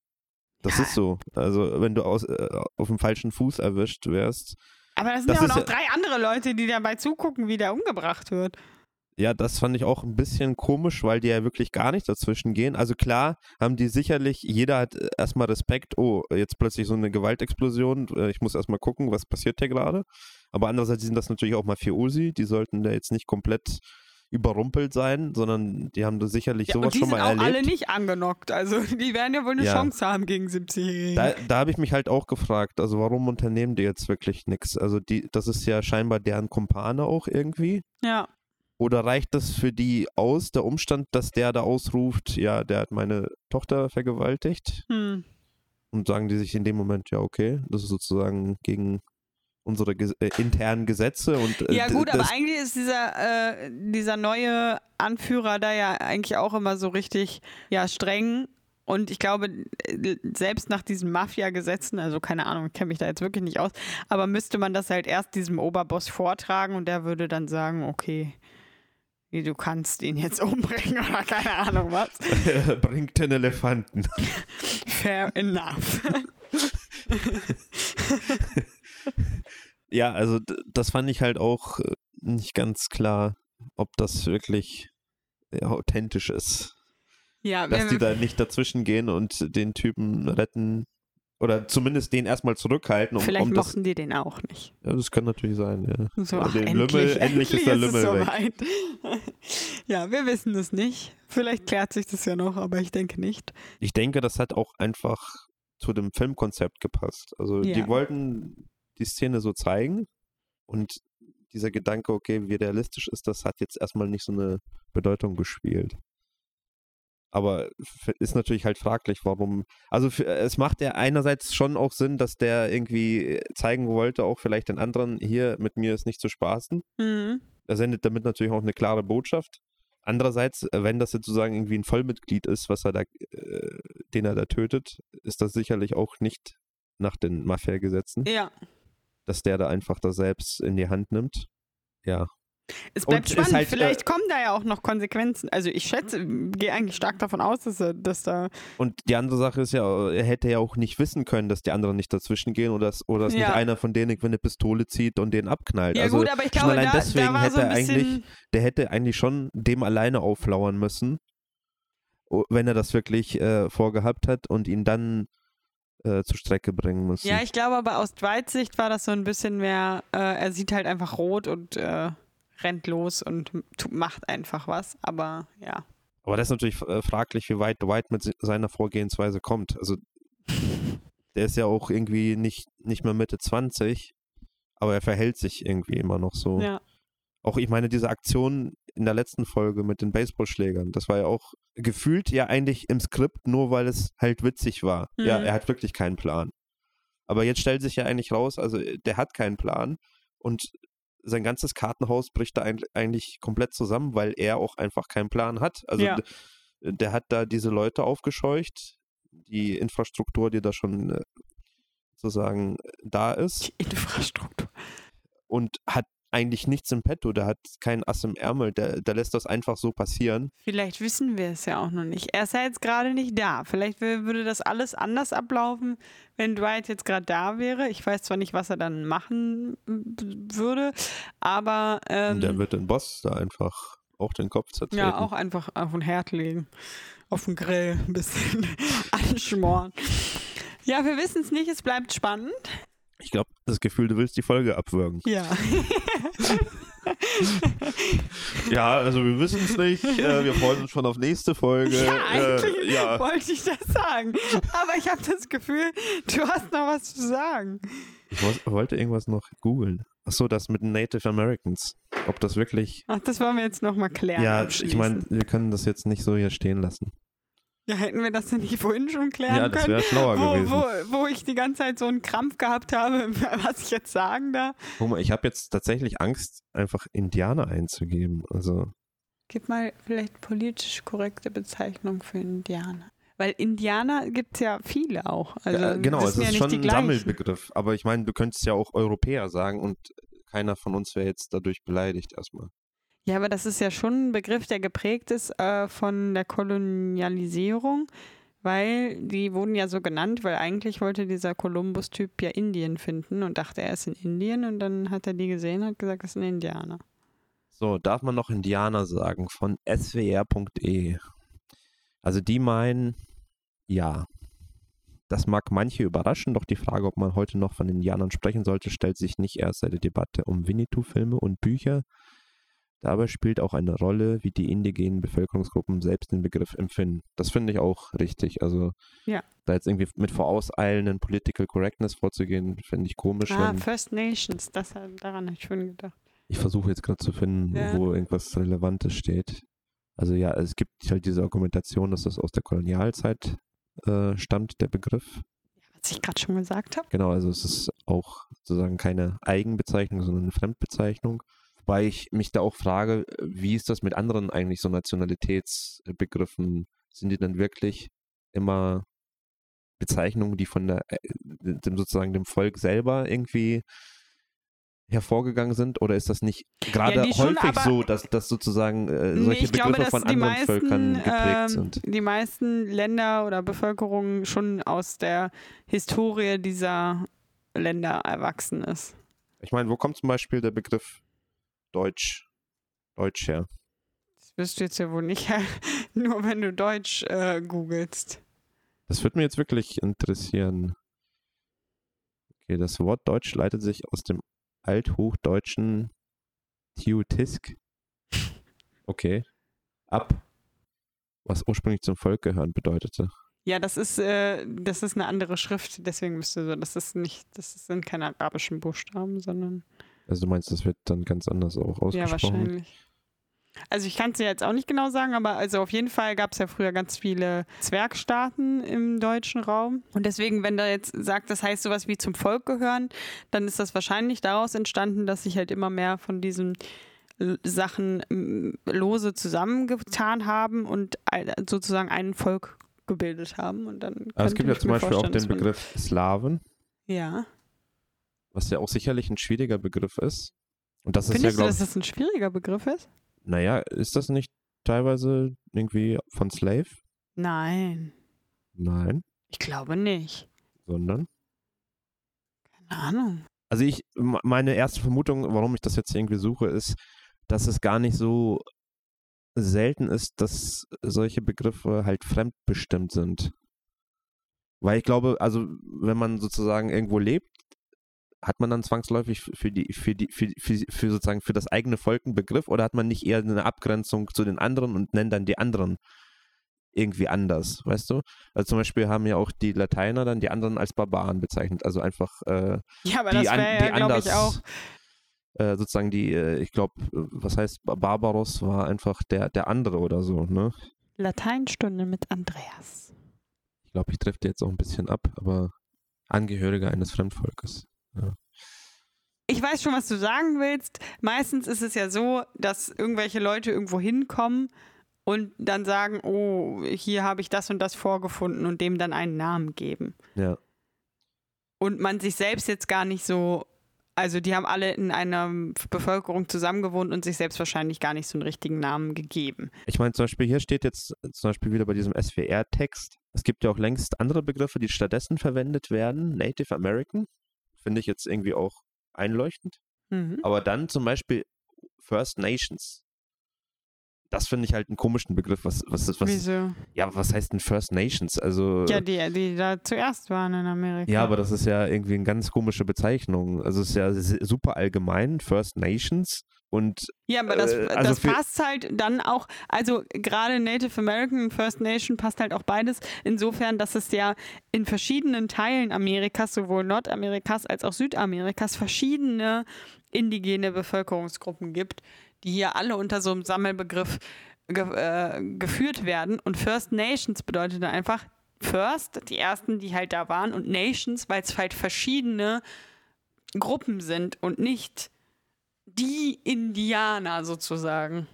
Das ist so. Also wenn du aus, äh, auf dem falschen Fuß erwischt wärst, aber das sind das ja auch noch ja- drei andere Leute, die dabei zugucken, wie der umgebracht wird. Ja, das fand ich auch ein bisschen komisch, weil die ja wirklich gar nicht dazwischen gehen. Also klar haben die sicherlich, jeder hat äh, erstmal Respekt, oh, jetzt plötzlich so eine Gewaltexplosion, äh, ich muss erstmal gucken, was passiert hier gerade. Aber andererseits sind das natürlich auch Mafiosi, die sollten da jetzt nicht komplett überrumpelt sein, sondern die haben da sicherlich Ja, sowas und die schon sind mal auch erlebt. alle nicht angenockt. Also die werden ja wohl eine Ja. Chance haben gegen 70-Jährige. Da, da habe ich mich halt auch gefragt, also warum unternehmen die jetzt wirklich nichts? Also die, das ist ja scheinbar deren Kumpane auch irgendwie. Ja. Oder reicht das für die aus, der Umstand, dass der da ausruft, ja, der hat meine Tochter vergewaltigt? Hm. Und sagen die sich in dem Moment, ja, okay, das ist sozusagen gegen unsere Ges äh, internen Gesetze und äh, Ja gut, aber eigentlich ist dieser, äh, dieser neue Anführer da ja eigentlich auch immer so richtig ja, streng. Und ich glaube, äh, selbst nach diesen Mafia-Gesetzen, also keine Ahnung, ich kenne mich da jetzt wirklich nicht aus, aber müsste man das halt erst diesem Oberboss vortragen und der würde dann sagen, okay, nee, du kannst ihn jetzt umbringen oder keine Ahnung was. bringt den Elefanten. Fair enough. Ja, also das fand ich halt auch äh, nicht ganz klar, ob das wirklich ja, authentisch ist. ja, Dass die da nicht dazwischen gehen und den Typen retten oder zumindest den erstmal zurückhalten. Um, vielleicht um das, mochten die den auch nicht. ja, das kann natürlich sein, ja. So, Ja, ach, den endlich, Lümmel- endlich ist der es Lümmel weg. soweit. ja, wir wissen es nicht. Vielleicht klärt sich das ja noch, aber ich denke nicht. Ich denke, das hat auch einfach zu dem Filmkonzept gepasst. Also Ja. die wollten die Szene so zeigen und dieser Gedanke, okay, wie realistisch ist das, hat jetzt erstmal nicht so eine Bedeutung gespielt. Aber ist natürlich halt fraglich, warum. Also für, es macht ja einerseits schon auch Sinn, dass der irgendwie zeigen wollte, auch vielleicht den anderen, hier mit mir ist nicht zu spaßen. Mhm. Er sendet damit natürlich auch eine klare Botschaft. Andererseits, äh, wenn das jetzt sozusagen irgendwie ein Vollmitglied ist, was er da, äh, den er da tötet, ist das sicherlich auch nicht nach den Mafia-Gesetzen, Ja. dass der da einfach das selbst in die Hand nimmt. Ja. Es bleibt Und spannend. halt, äh, Vielleicht kommen da ja auch noch Konsequenzen. Also ich schätze, gehe eigentlich stark davon aus, dass, dass da. Und die andere Sache ist ja, er hätte ja auch nicht wissen können, dass die anderen nicht dazwischen gehen oder dass, oder dass nicht Ja. einer von denen eine Pistole zieht und den abknallt. Ja also gut, aber ich glaube, allein da, deswegen da hätte so er eigentlich, der hätte eigentlich schon dem alleine auflauern müssen, wenn er das wirklich äh, vorgehabt hat und ihn dann äh, zur Strecke bringen müssen. Ja, ich glaube aber aus Dwights Sicht war das so ein bisschen mehr, äh, er sieht halt einfach rot und äh, rennt los und macht einfach was. Aber ja. Aber das ist natürlich äh, fraglich, wie weit Dwight mit se- seiner Vorgehensweise kommt. Also der ist ja auch irgendwie nicht, nicht mehr Mitte 20, aber er verhält sich irgendwie immer noch so. ja. Auch ich meine, diese Aktion in der letzten Folge mit den Baseballschlägern, das war ja auch gefühlt ja eigentlich im Skript, nur weil es halt witzig war. Ja, Mhm. er hat wirklich keinen Plan. Aber jetzt stellt sich ja eigentlich raus, also äh, der hat keinen Plan und sein ganzes Kartenhaus bricht da eigentlich komplett zusammen, weil er auch einfach keinen Plan hat. Also Ja. der hat da diese Leute aufgescheucht, die Infrastruktur, die da schon äh, sozusagen äh, da ist Die Infrastruktur. und hat eigentlich nichts im Petto, der hat keinen Ass im Ärmel, der, der lässt das einfach so passieren. Vielleicht wissen wir es ja auch noch nicht. Er ist ja jetzt gerade nicht da. Vielleicht wür- würde das alles anders ablaufen, wenn Dwight jetzt gerade da wäre. Ich weiß zwar nicht, was er dann machen würde, aber ähm, Und der wird den Boss da einfach auch den Kopf zertreten. ja auch einfach auf den Herd legen, auf den Grill ein bisschen anschmoren. Ja, wir wissen es nicht. Es bleibt spannend. Ich glaube, das Gefühl, du willst die Folge abwürgen. Ja. Ja, also wir wissen es nicht. Äh, wir freuen uns schon auf nächste Folge. Ja, eigentlich Äh, ja. wollte ich das sagen. Aber ich habe das Gefühl, du hast noch was zu sagen. Ich wo- wollte irgendwas noch googeln. Achso, das mit den Native Americans. Ob das wirklich. Ach, das wollen wir jetzt nochmal klären. Ja, ich meine, wir können das jetzt nicht so hier stehen lassen. Ja, hätten wir das denn nicht vorhin schon klären Ja, das können? wäre schlauer Wo, gewesen. wo, wo ich die ganze Zeit so einen Krampf gehabt habe, was ich jetzt sagen darf. Guck mal, ich habe jetzt tatsächlich Angst, einfach Indianer einzugeben. Also, Gib mal vielleicht politisch korrekte Bezeichnung für Indianer. Weil Indianer gibt es ja viele auch. Also ja, genau, das es ist ja schon ein. Sammelbegriff. Aber ich meine, du könntest ja auch Europäer sagen und keiner von uns wäre jetzt dadurch beleidigt erstmal. Ja, aber das ist ja schon ein Begriff, der geprägt ist äh, von der Kolonialisierung, weil die wurden ja so genannt, weil eigentlich wollte dieser Kolumbus-Typ ja Indien finden und dachte, er ist in Indien und dann hat er die gesehen und hat gesagt, das ist ein Indianer. So, darf man noch Indianer sagen von swr.de? Also die meinen, ja. Das mag manche überraschen, doch die Frage, ob man heute noch von Indianern sprechen sollte, stellt sich nicht erst seit der Debatte um Winnetou-Filme und Bücher. Dabei spielt auch eine Rolle, wie die indigenen Bevölkerungsgruppen selbst den Begriff empfinden. Das finde ich auch richtig. Also Ja. da jetzt irgendwie mit vorauseilenden Political Correctness vorzugehen, finde ich komisch. Ah, First Nations, das, daran habe ich schon gedacht. ich versuche jetzt gerade zu finden, Ja. wo irgendwas Relevantes steht. Also ja, es gibt halt diese Argumentation, dass das aus der Kolonialzeit äh, stammt, der Begriff. Was ich gerade schon gesagt habe. Genau, also es ist auch sozusagen keine Eigenbezeichnung, sondern eine Fremdbezeichnung. Wobei ich mich da auch frage, wie ist das mit anderen eigentlich so Nationalitätsbegriffen? Sind die dann wirklich immer Bezeichnungen, die von der, äh, dem sozusagen dem Volk selber irgendwie hervorgegangen sind? Oder ist das nicht gerade schon, häufig aber- so, dass, dass sozusagen äh, Nee, solche glaube, Begriffe dass von anderen meisten, Völkern geprägt ähm, sind? die meisten Länder oder Bevölkerungen schon aus der Historie dieser Länder erwachsen ist. Ich meine, wo kommt zum Beispiel der Begriff Deutsch, Deutsch her? Das wirst du jetzt ja wohl nicht, nur wenn du Deutsch äh, googelst. Das würde mich jetzt wirklich interessieren. Okay, das Wort Deutsch leitet sich aus dem althochdeutschen Teutisk. Okay. Ab. Was ursprünglich zum Volk gehören bedeutete. Ja, das ist, äh, das ist eine andere Schrift, deswegen du so, das ist nicht, das sind keine arabischen Buchstaben, sondern Also du meinst, das wird dann ganz anders auch ja, ausgesprochen? wahrscheinlich. Also ich kann es dir jetzt auch nicht genau sagen, aber also auf jeden Fall gab es ja früher ganz viele Zwergstaaten im deutschen Raum. Und deswegen, wenn da jetzt sagt, das heißt sowas wie zum Volk gehören, dann ist das wahrscheinlich daraus entstanden, dass sich halt immer mehr von diesen Sachen lose zusammengetan haben und sozusagen ein Volk gebildet haben. Und dann Aber es gibt ja zum Beispiel auch den Begriff Slawen. Ja. Was ja auch sicherlich ein schwieriger Begriff ist. Und das ist Findest ja, du, glaube dass das ein schwieriger Begriff ist? naja, ist das nicht teilweise irgendwie von Slave? Nein, Nein, ich glaube nicht. sondern. Keine Ahnung. Also ich, meine erste Vermutung, warum ich das jetzt irgendwie suche, ist, dass es gar nicht so selten ist, dass solche Begriffe halt fremdbestimmt sind. Weil ich glaube, also wenn man sozusagen irgendwo lebt, hat man dann zwangsläufig für die, für die, für, für, für sozusagen für das eigene Volk einen Begriff oder hat man nicht eher eine Abgrenzung zu den anderen und nennt dann die anderen irgendwie anders, weißt du? Also zum Beispiel haben ja auch die Lateiner dann die anderen als Barbaren bezeichnet, also einfach äh, Ja, aber die, das an, wäre die ja, glaube anders, ich, auch. Äh, sozusagen die, äh, ich glaube, was heißt Bar- Barbaros war einfach der, der andere oder so, ne? Lateinstunde mit Andreas. Ich glaube, ich treffe jetzt auch ein bisschen ab, aber Angehöriger eines Fremdvolkes. Ich weiß schon, was du sagen willst. Meistens ist es ja so, dass irgendwelche Leute irgendwo hinkommen und dann sagen, oh, hier habe ich das und das vorgefunden und dem dann einen Namen geben. Ja. Und man sich selbst jetzt gar nicht so, also die haben alle in einer Bevölkerung zusammengewohnt und sich selbst wahrscheinlich gar nicht so einen richtigen Namen gegeben. Ich meine, zum Beispiel hier steht jetzt zum Beispiel wieder bei diesem SWR-Text, es gibt ja auch längst andere Begriffe, die stattdessen verwendet werden. Native American finde ich jetzt irgendwie auch einleuchtend. Mhm. Aber dann zum Beispiel First Nations. Das finde ich halt einen komischen Begriff. Was, was, was, Wieso? ja, was heißt denn First Nations? Also. Ja, die, die da zuerst waren in Amerika. Ja, aber das ist ja irgendwie eine ganz komische Bezeichnung. Also es ist ja super allgemein, First Nations. Und Ja, aber das, Äh, also das passt halt dann auch, also gerade Native American und First Nation passt halt auch beides, insofern, dass es ja in verschiedenen Teilen Amerikas, sowohl Nordamerikas als auch Südamerikas, verschiedene indigene Bevölkerungsgruppen gibt, die hier alle unter so einem Sammelbegriff ge äh, geführt werden. Und First Nations bedeutet dann einfach First, die ersten, die halt da waren, und Nations, weil es halt verschiedene Gruppen sind und nicht die Indianer sozusagen.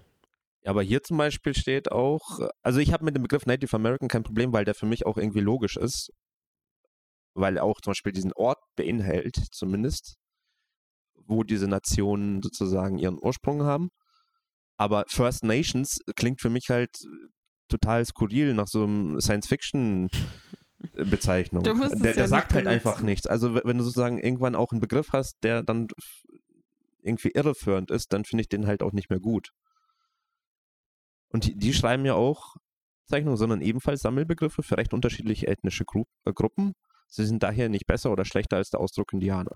aber hier zum Beispiel steht auch, also ich habe mit dem Begriff Native American kein Problem, weil der für mich auch irgendwie logisch ist. Weil er auch zum Beispiel diesen Ort beinhält, zumindest, wo diese Nationen sozusagen ihren Ursprung haben. Aber First Nations klingt für mich halt total skurril nach so einem musst es Der, ja der nicht sagt halt einfach nichts. Also wenn du sozusagen irgendwann auch einen Begriff hast, der dann irgendwie irreführend ist, dann finde ich den halt auch nicht mehr gut. Und die, die schreiben ja auch Zeichnungen, sondern ebenfalls Sammelbegriffe für recht unterschiedliche ethnische Gru äh, Gruppen. Sie sind daher nicht besser oder schlechter als der Ausdruck Indianer.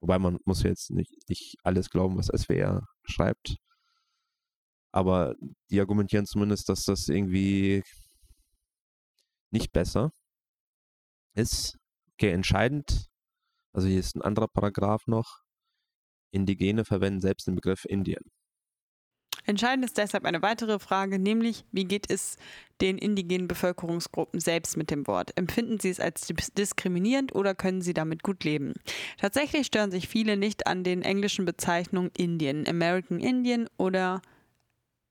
Wobei man muss jetzt nicht, nicht alles glauben, was SWR schreibt. Aber die argumentieren zumindest, dass das irgendwie nicht besser ist. Okay, entscheidend, also hier ist ein anderer Paragraph noch. Indigene verwenden selbst den Begriff Indien. Entscheidend ist deshalb eine weitere Frage, nämlich wie geht es den indigenen Bevölkerungsgruppen selbst mit dem Wort? Empfinden sie es als dis- diskriminierend oder können sie damit gut leben? Tatsächlich stören sich viele nicht an den englischen Bezeichnungen Indian, American Indian oder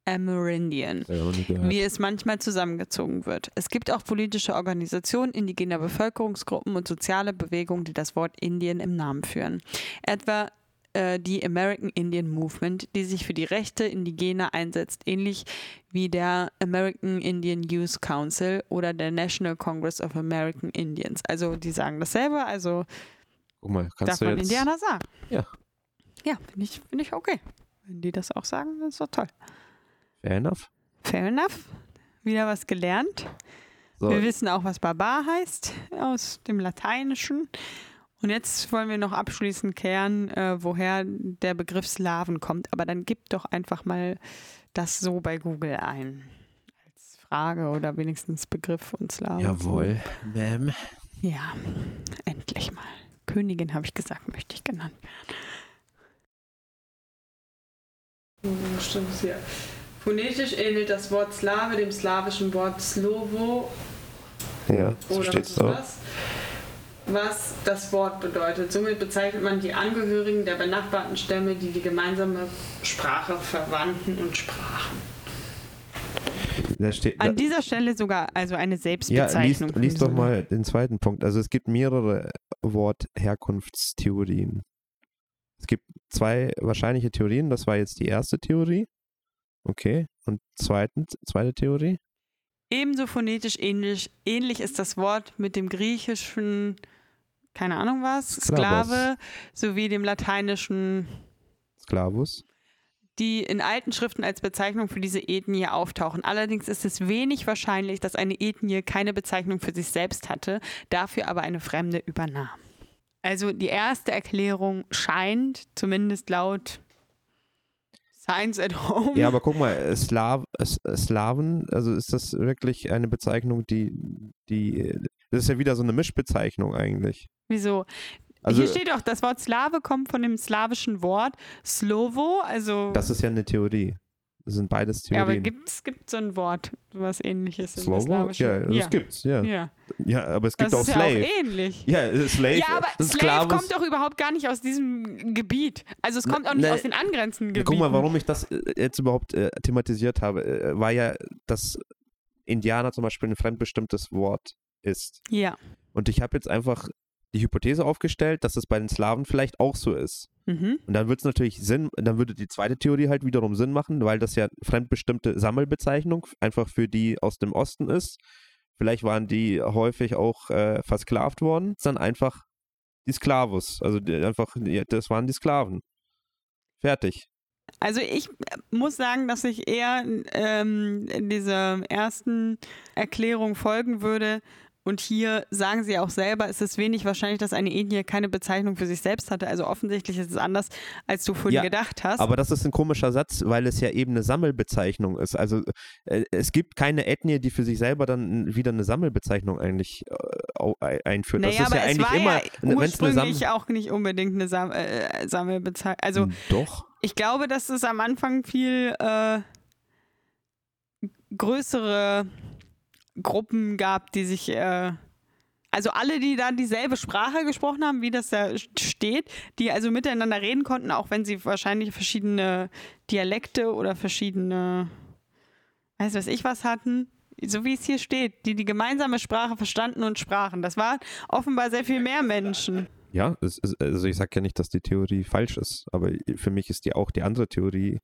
Amerindian. Wie es manchmal zusammengezogen wird. Es gibt auch politische Organisationen indigener Bevölkerungsgruppen und soziale Bewegungen, die das Wort Indien im Namen führen. Etwa äh, die American Indian Movement, die sich für die Rechte Indigener einsetzt, ähnlich wie der American Indian Youth Council oder der National Congress of American Indians. Also die sagen dasselbe, also Guck mal, darf kannst du man jetzt. Indianer sagen. Ja. Ja, finde ich, find ich okay. Wenn die das auch sagen, dann ist doch toll. Fair enough. Fair enough. Wieder was gelernt. So, Wir wissen auch, was Barbar heißt aus dem Lateinischen. Und jetzt wollen wir noch abschließend klären, äh, woher der Begriff Slaven kommt. Aber dann gib doch einfach mal das so bei Google ein. Als Frage oder wenigstens Begriff und Slaven. jawohl, Ma'am. Ja, endlich mal. Königin habe ich gesagt, möchte ich genannt werden. Stimmt hier. Phonetisch ähnelt das Wort Slave dem slawischen Wort Slovo Ja, so oder steht's was ist da. das? Was das Wort bedeutet. Somit bezeichnet man die Angehörigen der benachbarten Stämme, die die gemeinsame Sprache verwandten und sprachen. Da steht, An dieser Stelle sogar also eine ja, Selbstbezeichnung. liest, von liest doch mal den zweiten Punkt. Also es gibt mehrere Wortherkunftstheorien. Es gibt zwei wahrscheinliche Theorien. Das war jetzt die erste Theorie. Okay. Und zweitens, zweite Theorie? Ebenso phonetisch ähnlich, ähnlich ist das Wort mit dem griechischen, keine Ahnung was. Sklave, sowie dem lateinischen, Sklavus. die in alten Schriften als Bezeichnung für diese Ethnie auftauchen. Allerdings ist es wenig wahrscheinlich, dass eine Ethnie keine Bezeichnung für sich selbst hatte, dafür aber eine fremde übernahm. Also die erste Erklärung scheint, zumindest laut Science at Home, Ja, aber guck mal, Slav, Slaven, also ist das wirklich eine Bezeichnung, die, die, das ist ja wieder so eine Mischbezeichnung eigentlich. Wieso? Also Hier steht auch, das Wort Slave kommt von dem slawischen Wort Slovo, also das ist ja eine Theorie. Das sind beides ja, aber Theorien. gibt es gibt so ein Wort, was ähnliches im Slovo? Ja, das ja. gibt's, ja. ja. Ja, aber es Das gibt auch ist ja Slave. auch ähnlich. Ja, Slave. Ja, aber das Slave kommt doch überhaupt gar nicht aus diesem Gebiet. Also es kommt auch nicht Ne, aus den angrenzenden Ja, Gebieten. guck mal, warum ich das äh, jetzt überhaupt äh, thematisiert habe, äh, war ja, dass Indianer zum Beispiel ein fremdbestimmtes Wort ist. Ja. Und ich habe jetzt einfach die Hypothese aufgestellt, dass es bei den Slawen vielleicht auch so ist. Mhm. Und dann wird es natürlich Sinn, dann würde die zweite Theorie halt wiederum Sinn machen, weil das ja fremdbestimmte Sammelbezeichnung einfach für die aus dem Osten ist. Vielleicht waren die häufig auch äh, versklavt worden. Dann einfach die Sklavus. Also die, einfach, die, das waren die Sklaven. Fertig. Also ich muss sagen, dass ich eher ähm, dieser ersten Erklärung folgen würde. Und hier sagen sie auch selber, es ist wenig wahrscheinlich, dass eine Ethnie keine Bezeichnung für sich selbst hatte. Also offensichtlich ist es anders, als du vorhin Ja, gedacht hast. Aber das ist ein komischer Satz, weil es ja eben eine Sammelbezeichnung ist. Also äh, es gibt keine Ethnie, die für sich selber dann wieder eine Sammelbezeichnung eigentlich äh, einführt. naja, das ist aber ja es eigentlich war immer, ja eine Sam ursprünglich auch nicht unbedingt eine Sam äh, Sammelbezeichnung. Also Doch. ich glaube, dass es am Anfang viel äh, größere Gruppen gab, die sich, äh, also alle, die da dieselbe Sprache gesprochen haben, wie das da steht, die also miteinander reden konnten, auch wenn sie wahrscheinlich verschiedene Dialekte oder verschiedene, weiß was ich was hatten. So wie es hier steht, die die gemeinsame Sprache verstanden und sprachen. Das waren offenbar sehr viel mehr Menschen. Ja, ist, also ich sage ja nicht, dass die Theorie falsch ist, aber für mich ist die auch die andere Theorie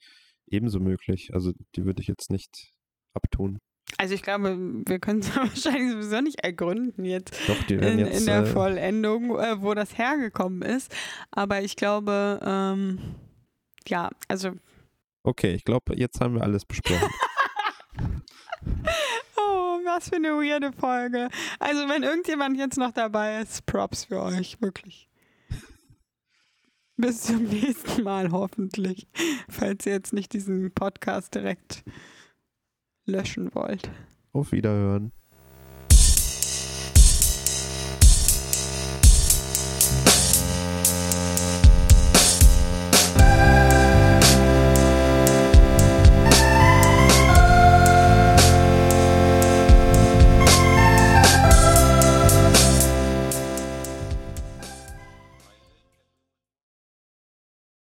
ebenso möglich. Also die würde ich jetzt nicht abtun. Also ich glaube, wir können es wahrscheinlich sowieso nicht ergründen jetzt Doch, die werden in, jetzt. in der äh, Vollendung, äh, wo das hergekommen ist. Aber ich glaube, ähm, ja, also, okay, ich glaube, jetzt haben wir alles besprochen. oh, was für eine weirde Folge. Also wenn irgendjemand jetzt noch dabei ist, Props für euch, wirklich. Bis zum nächsten Mal hoffentlich, falls ihr jetzt nicht diesen Podcast direkt löschen wollt. Auf Wiederhören.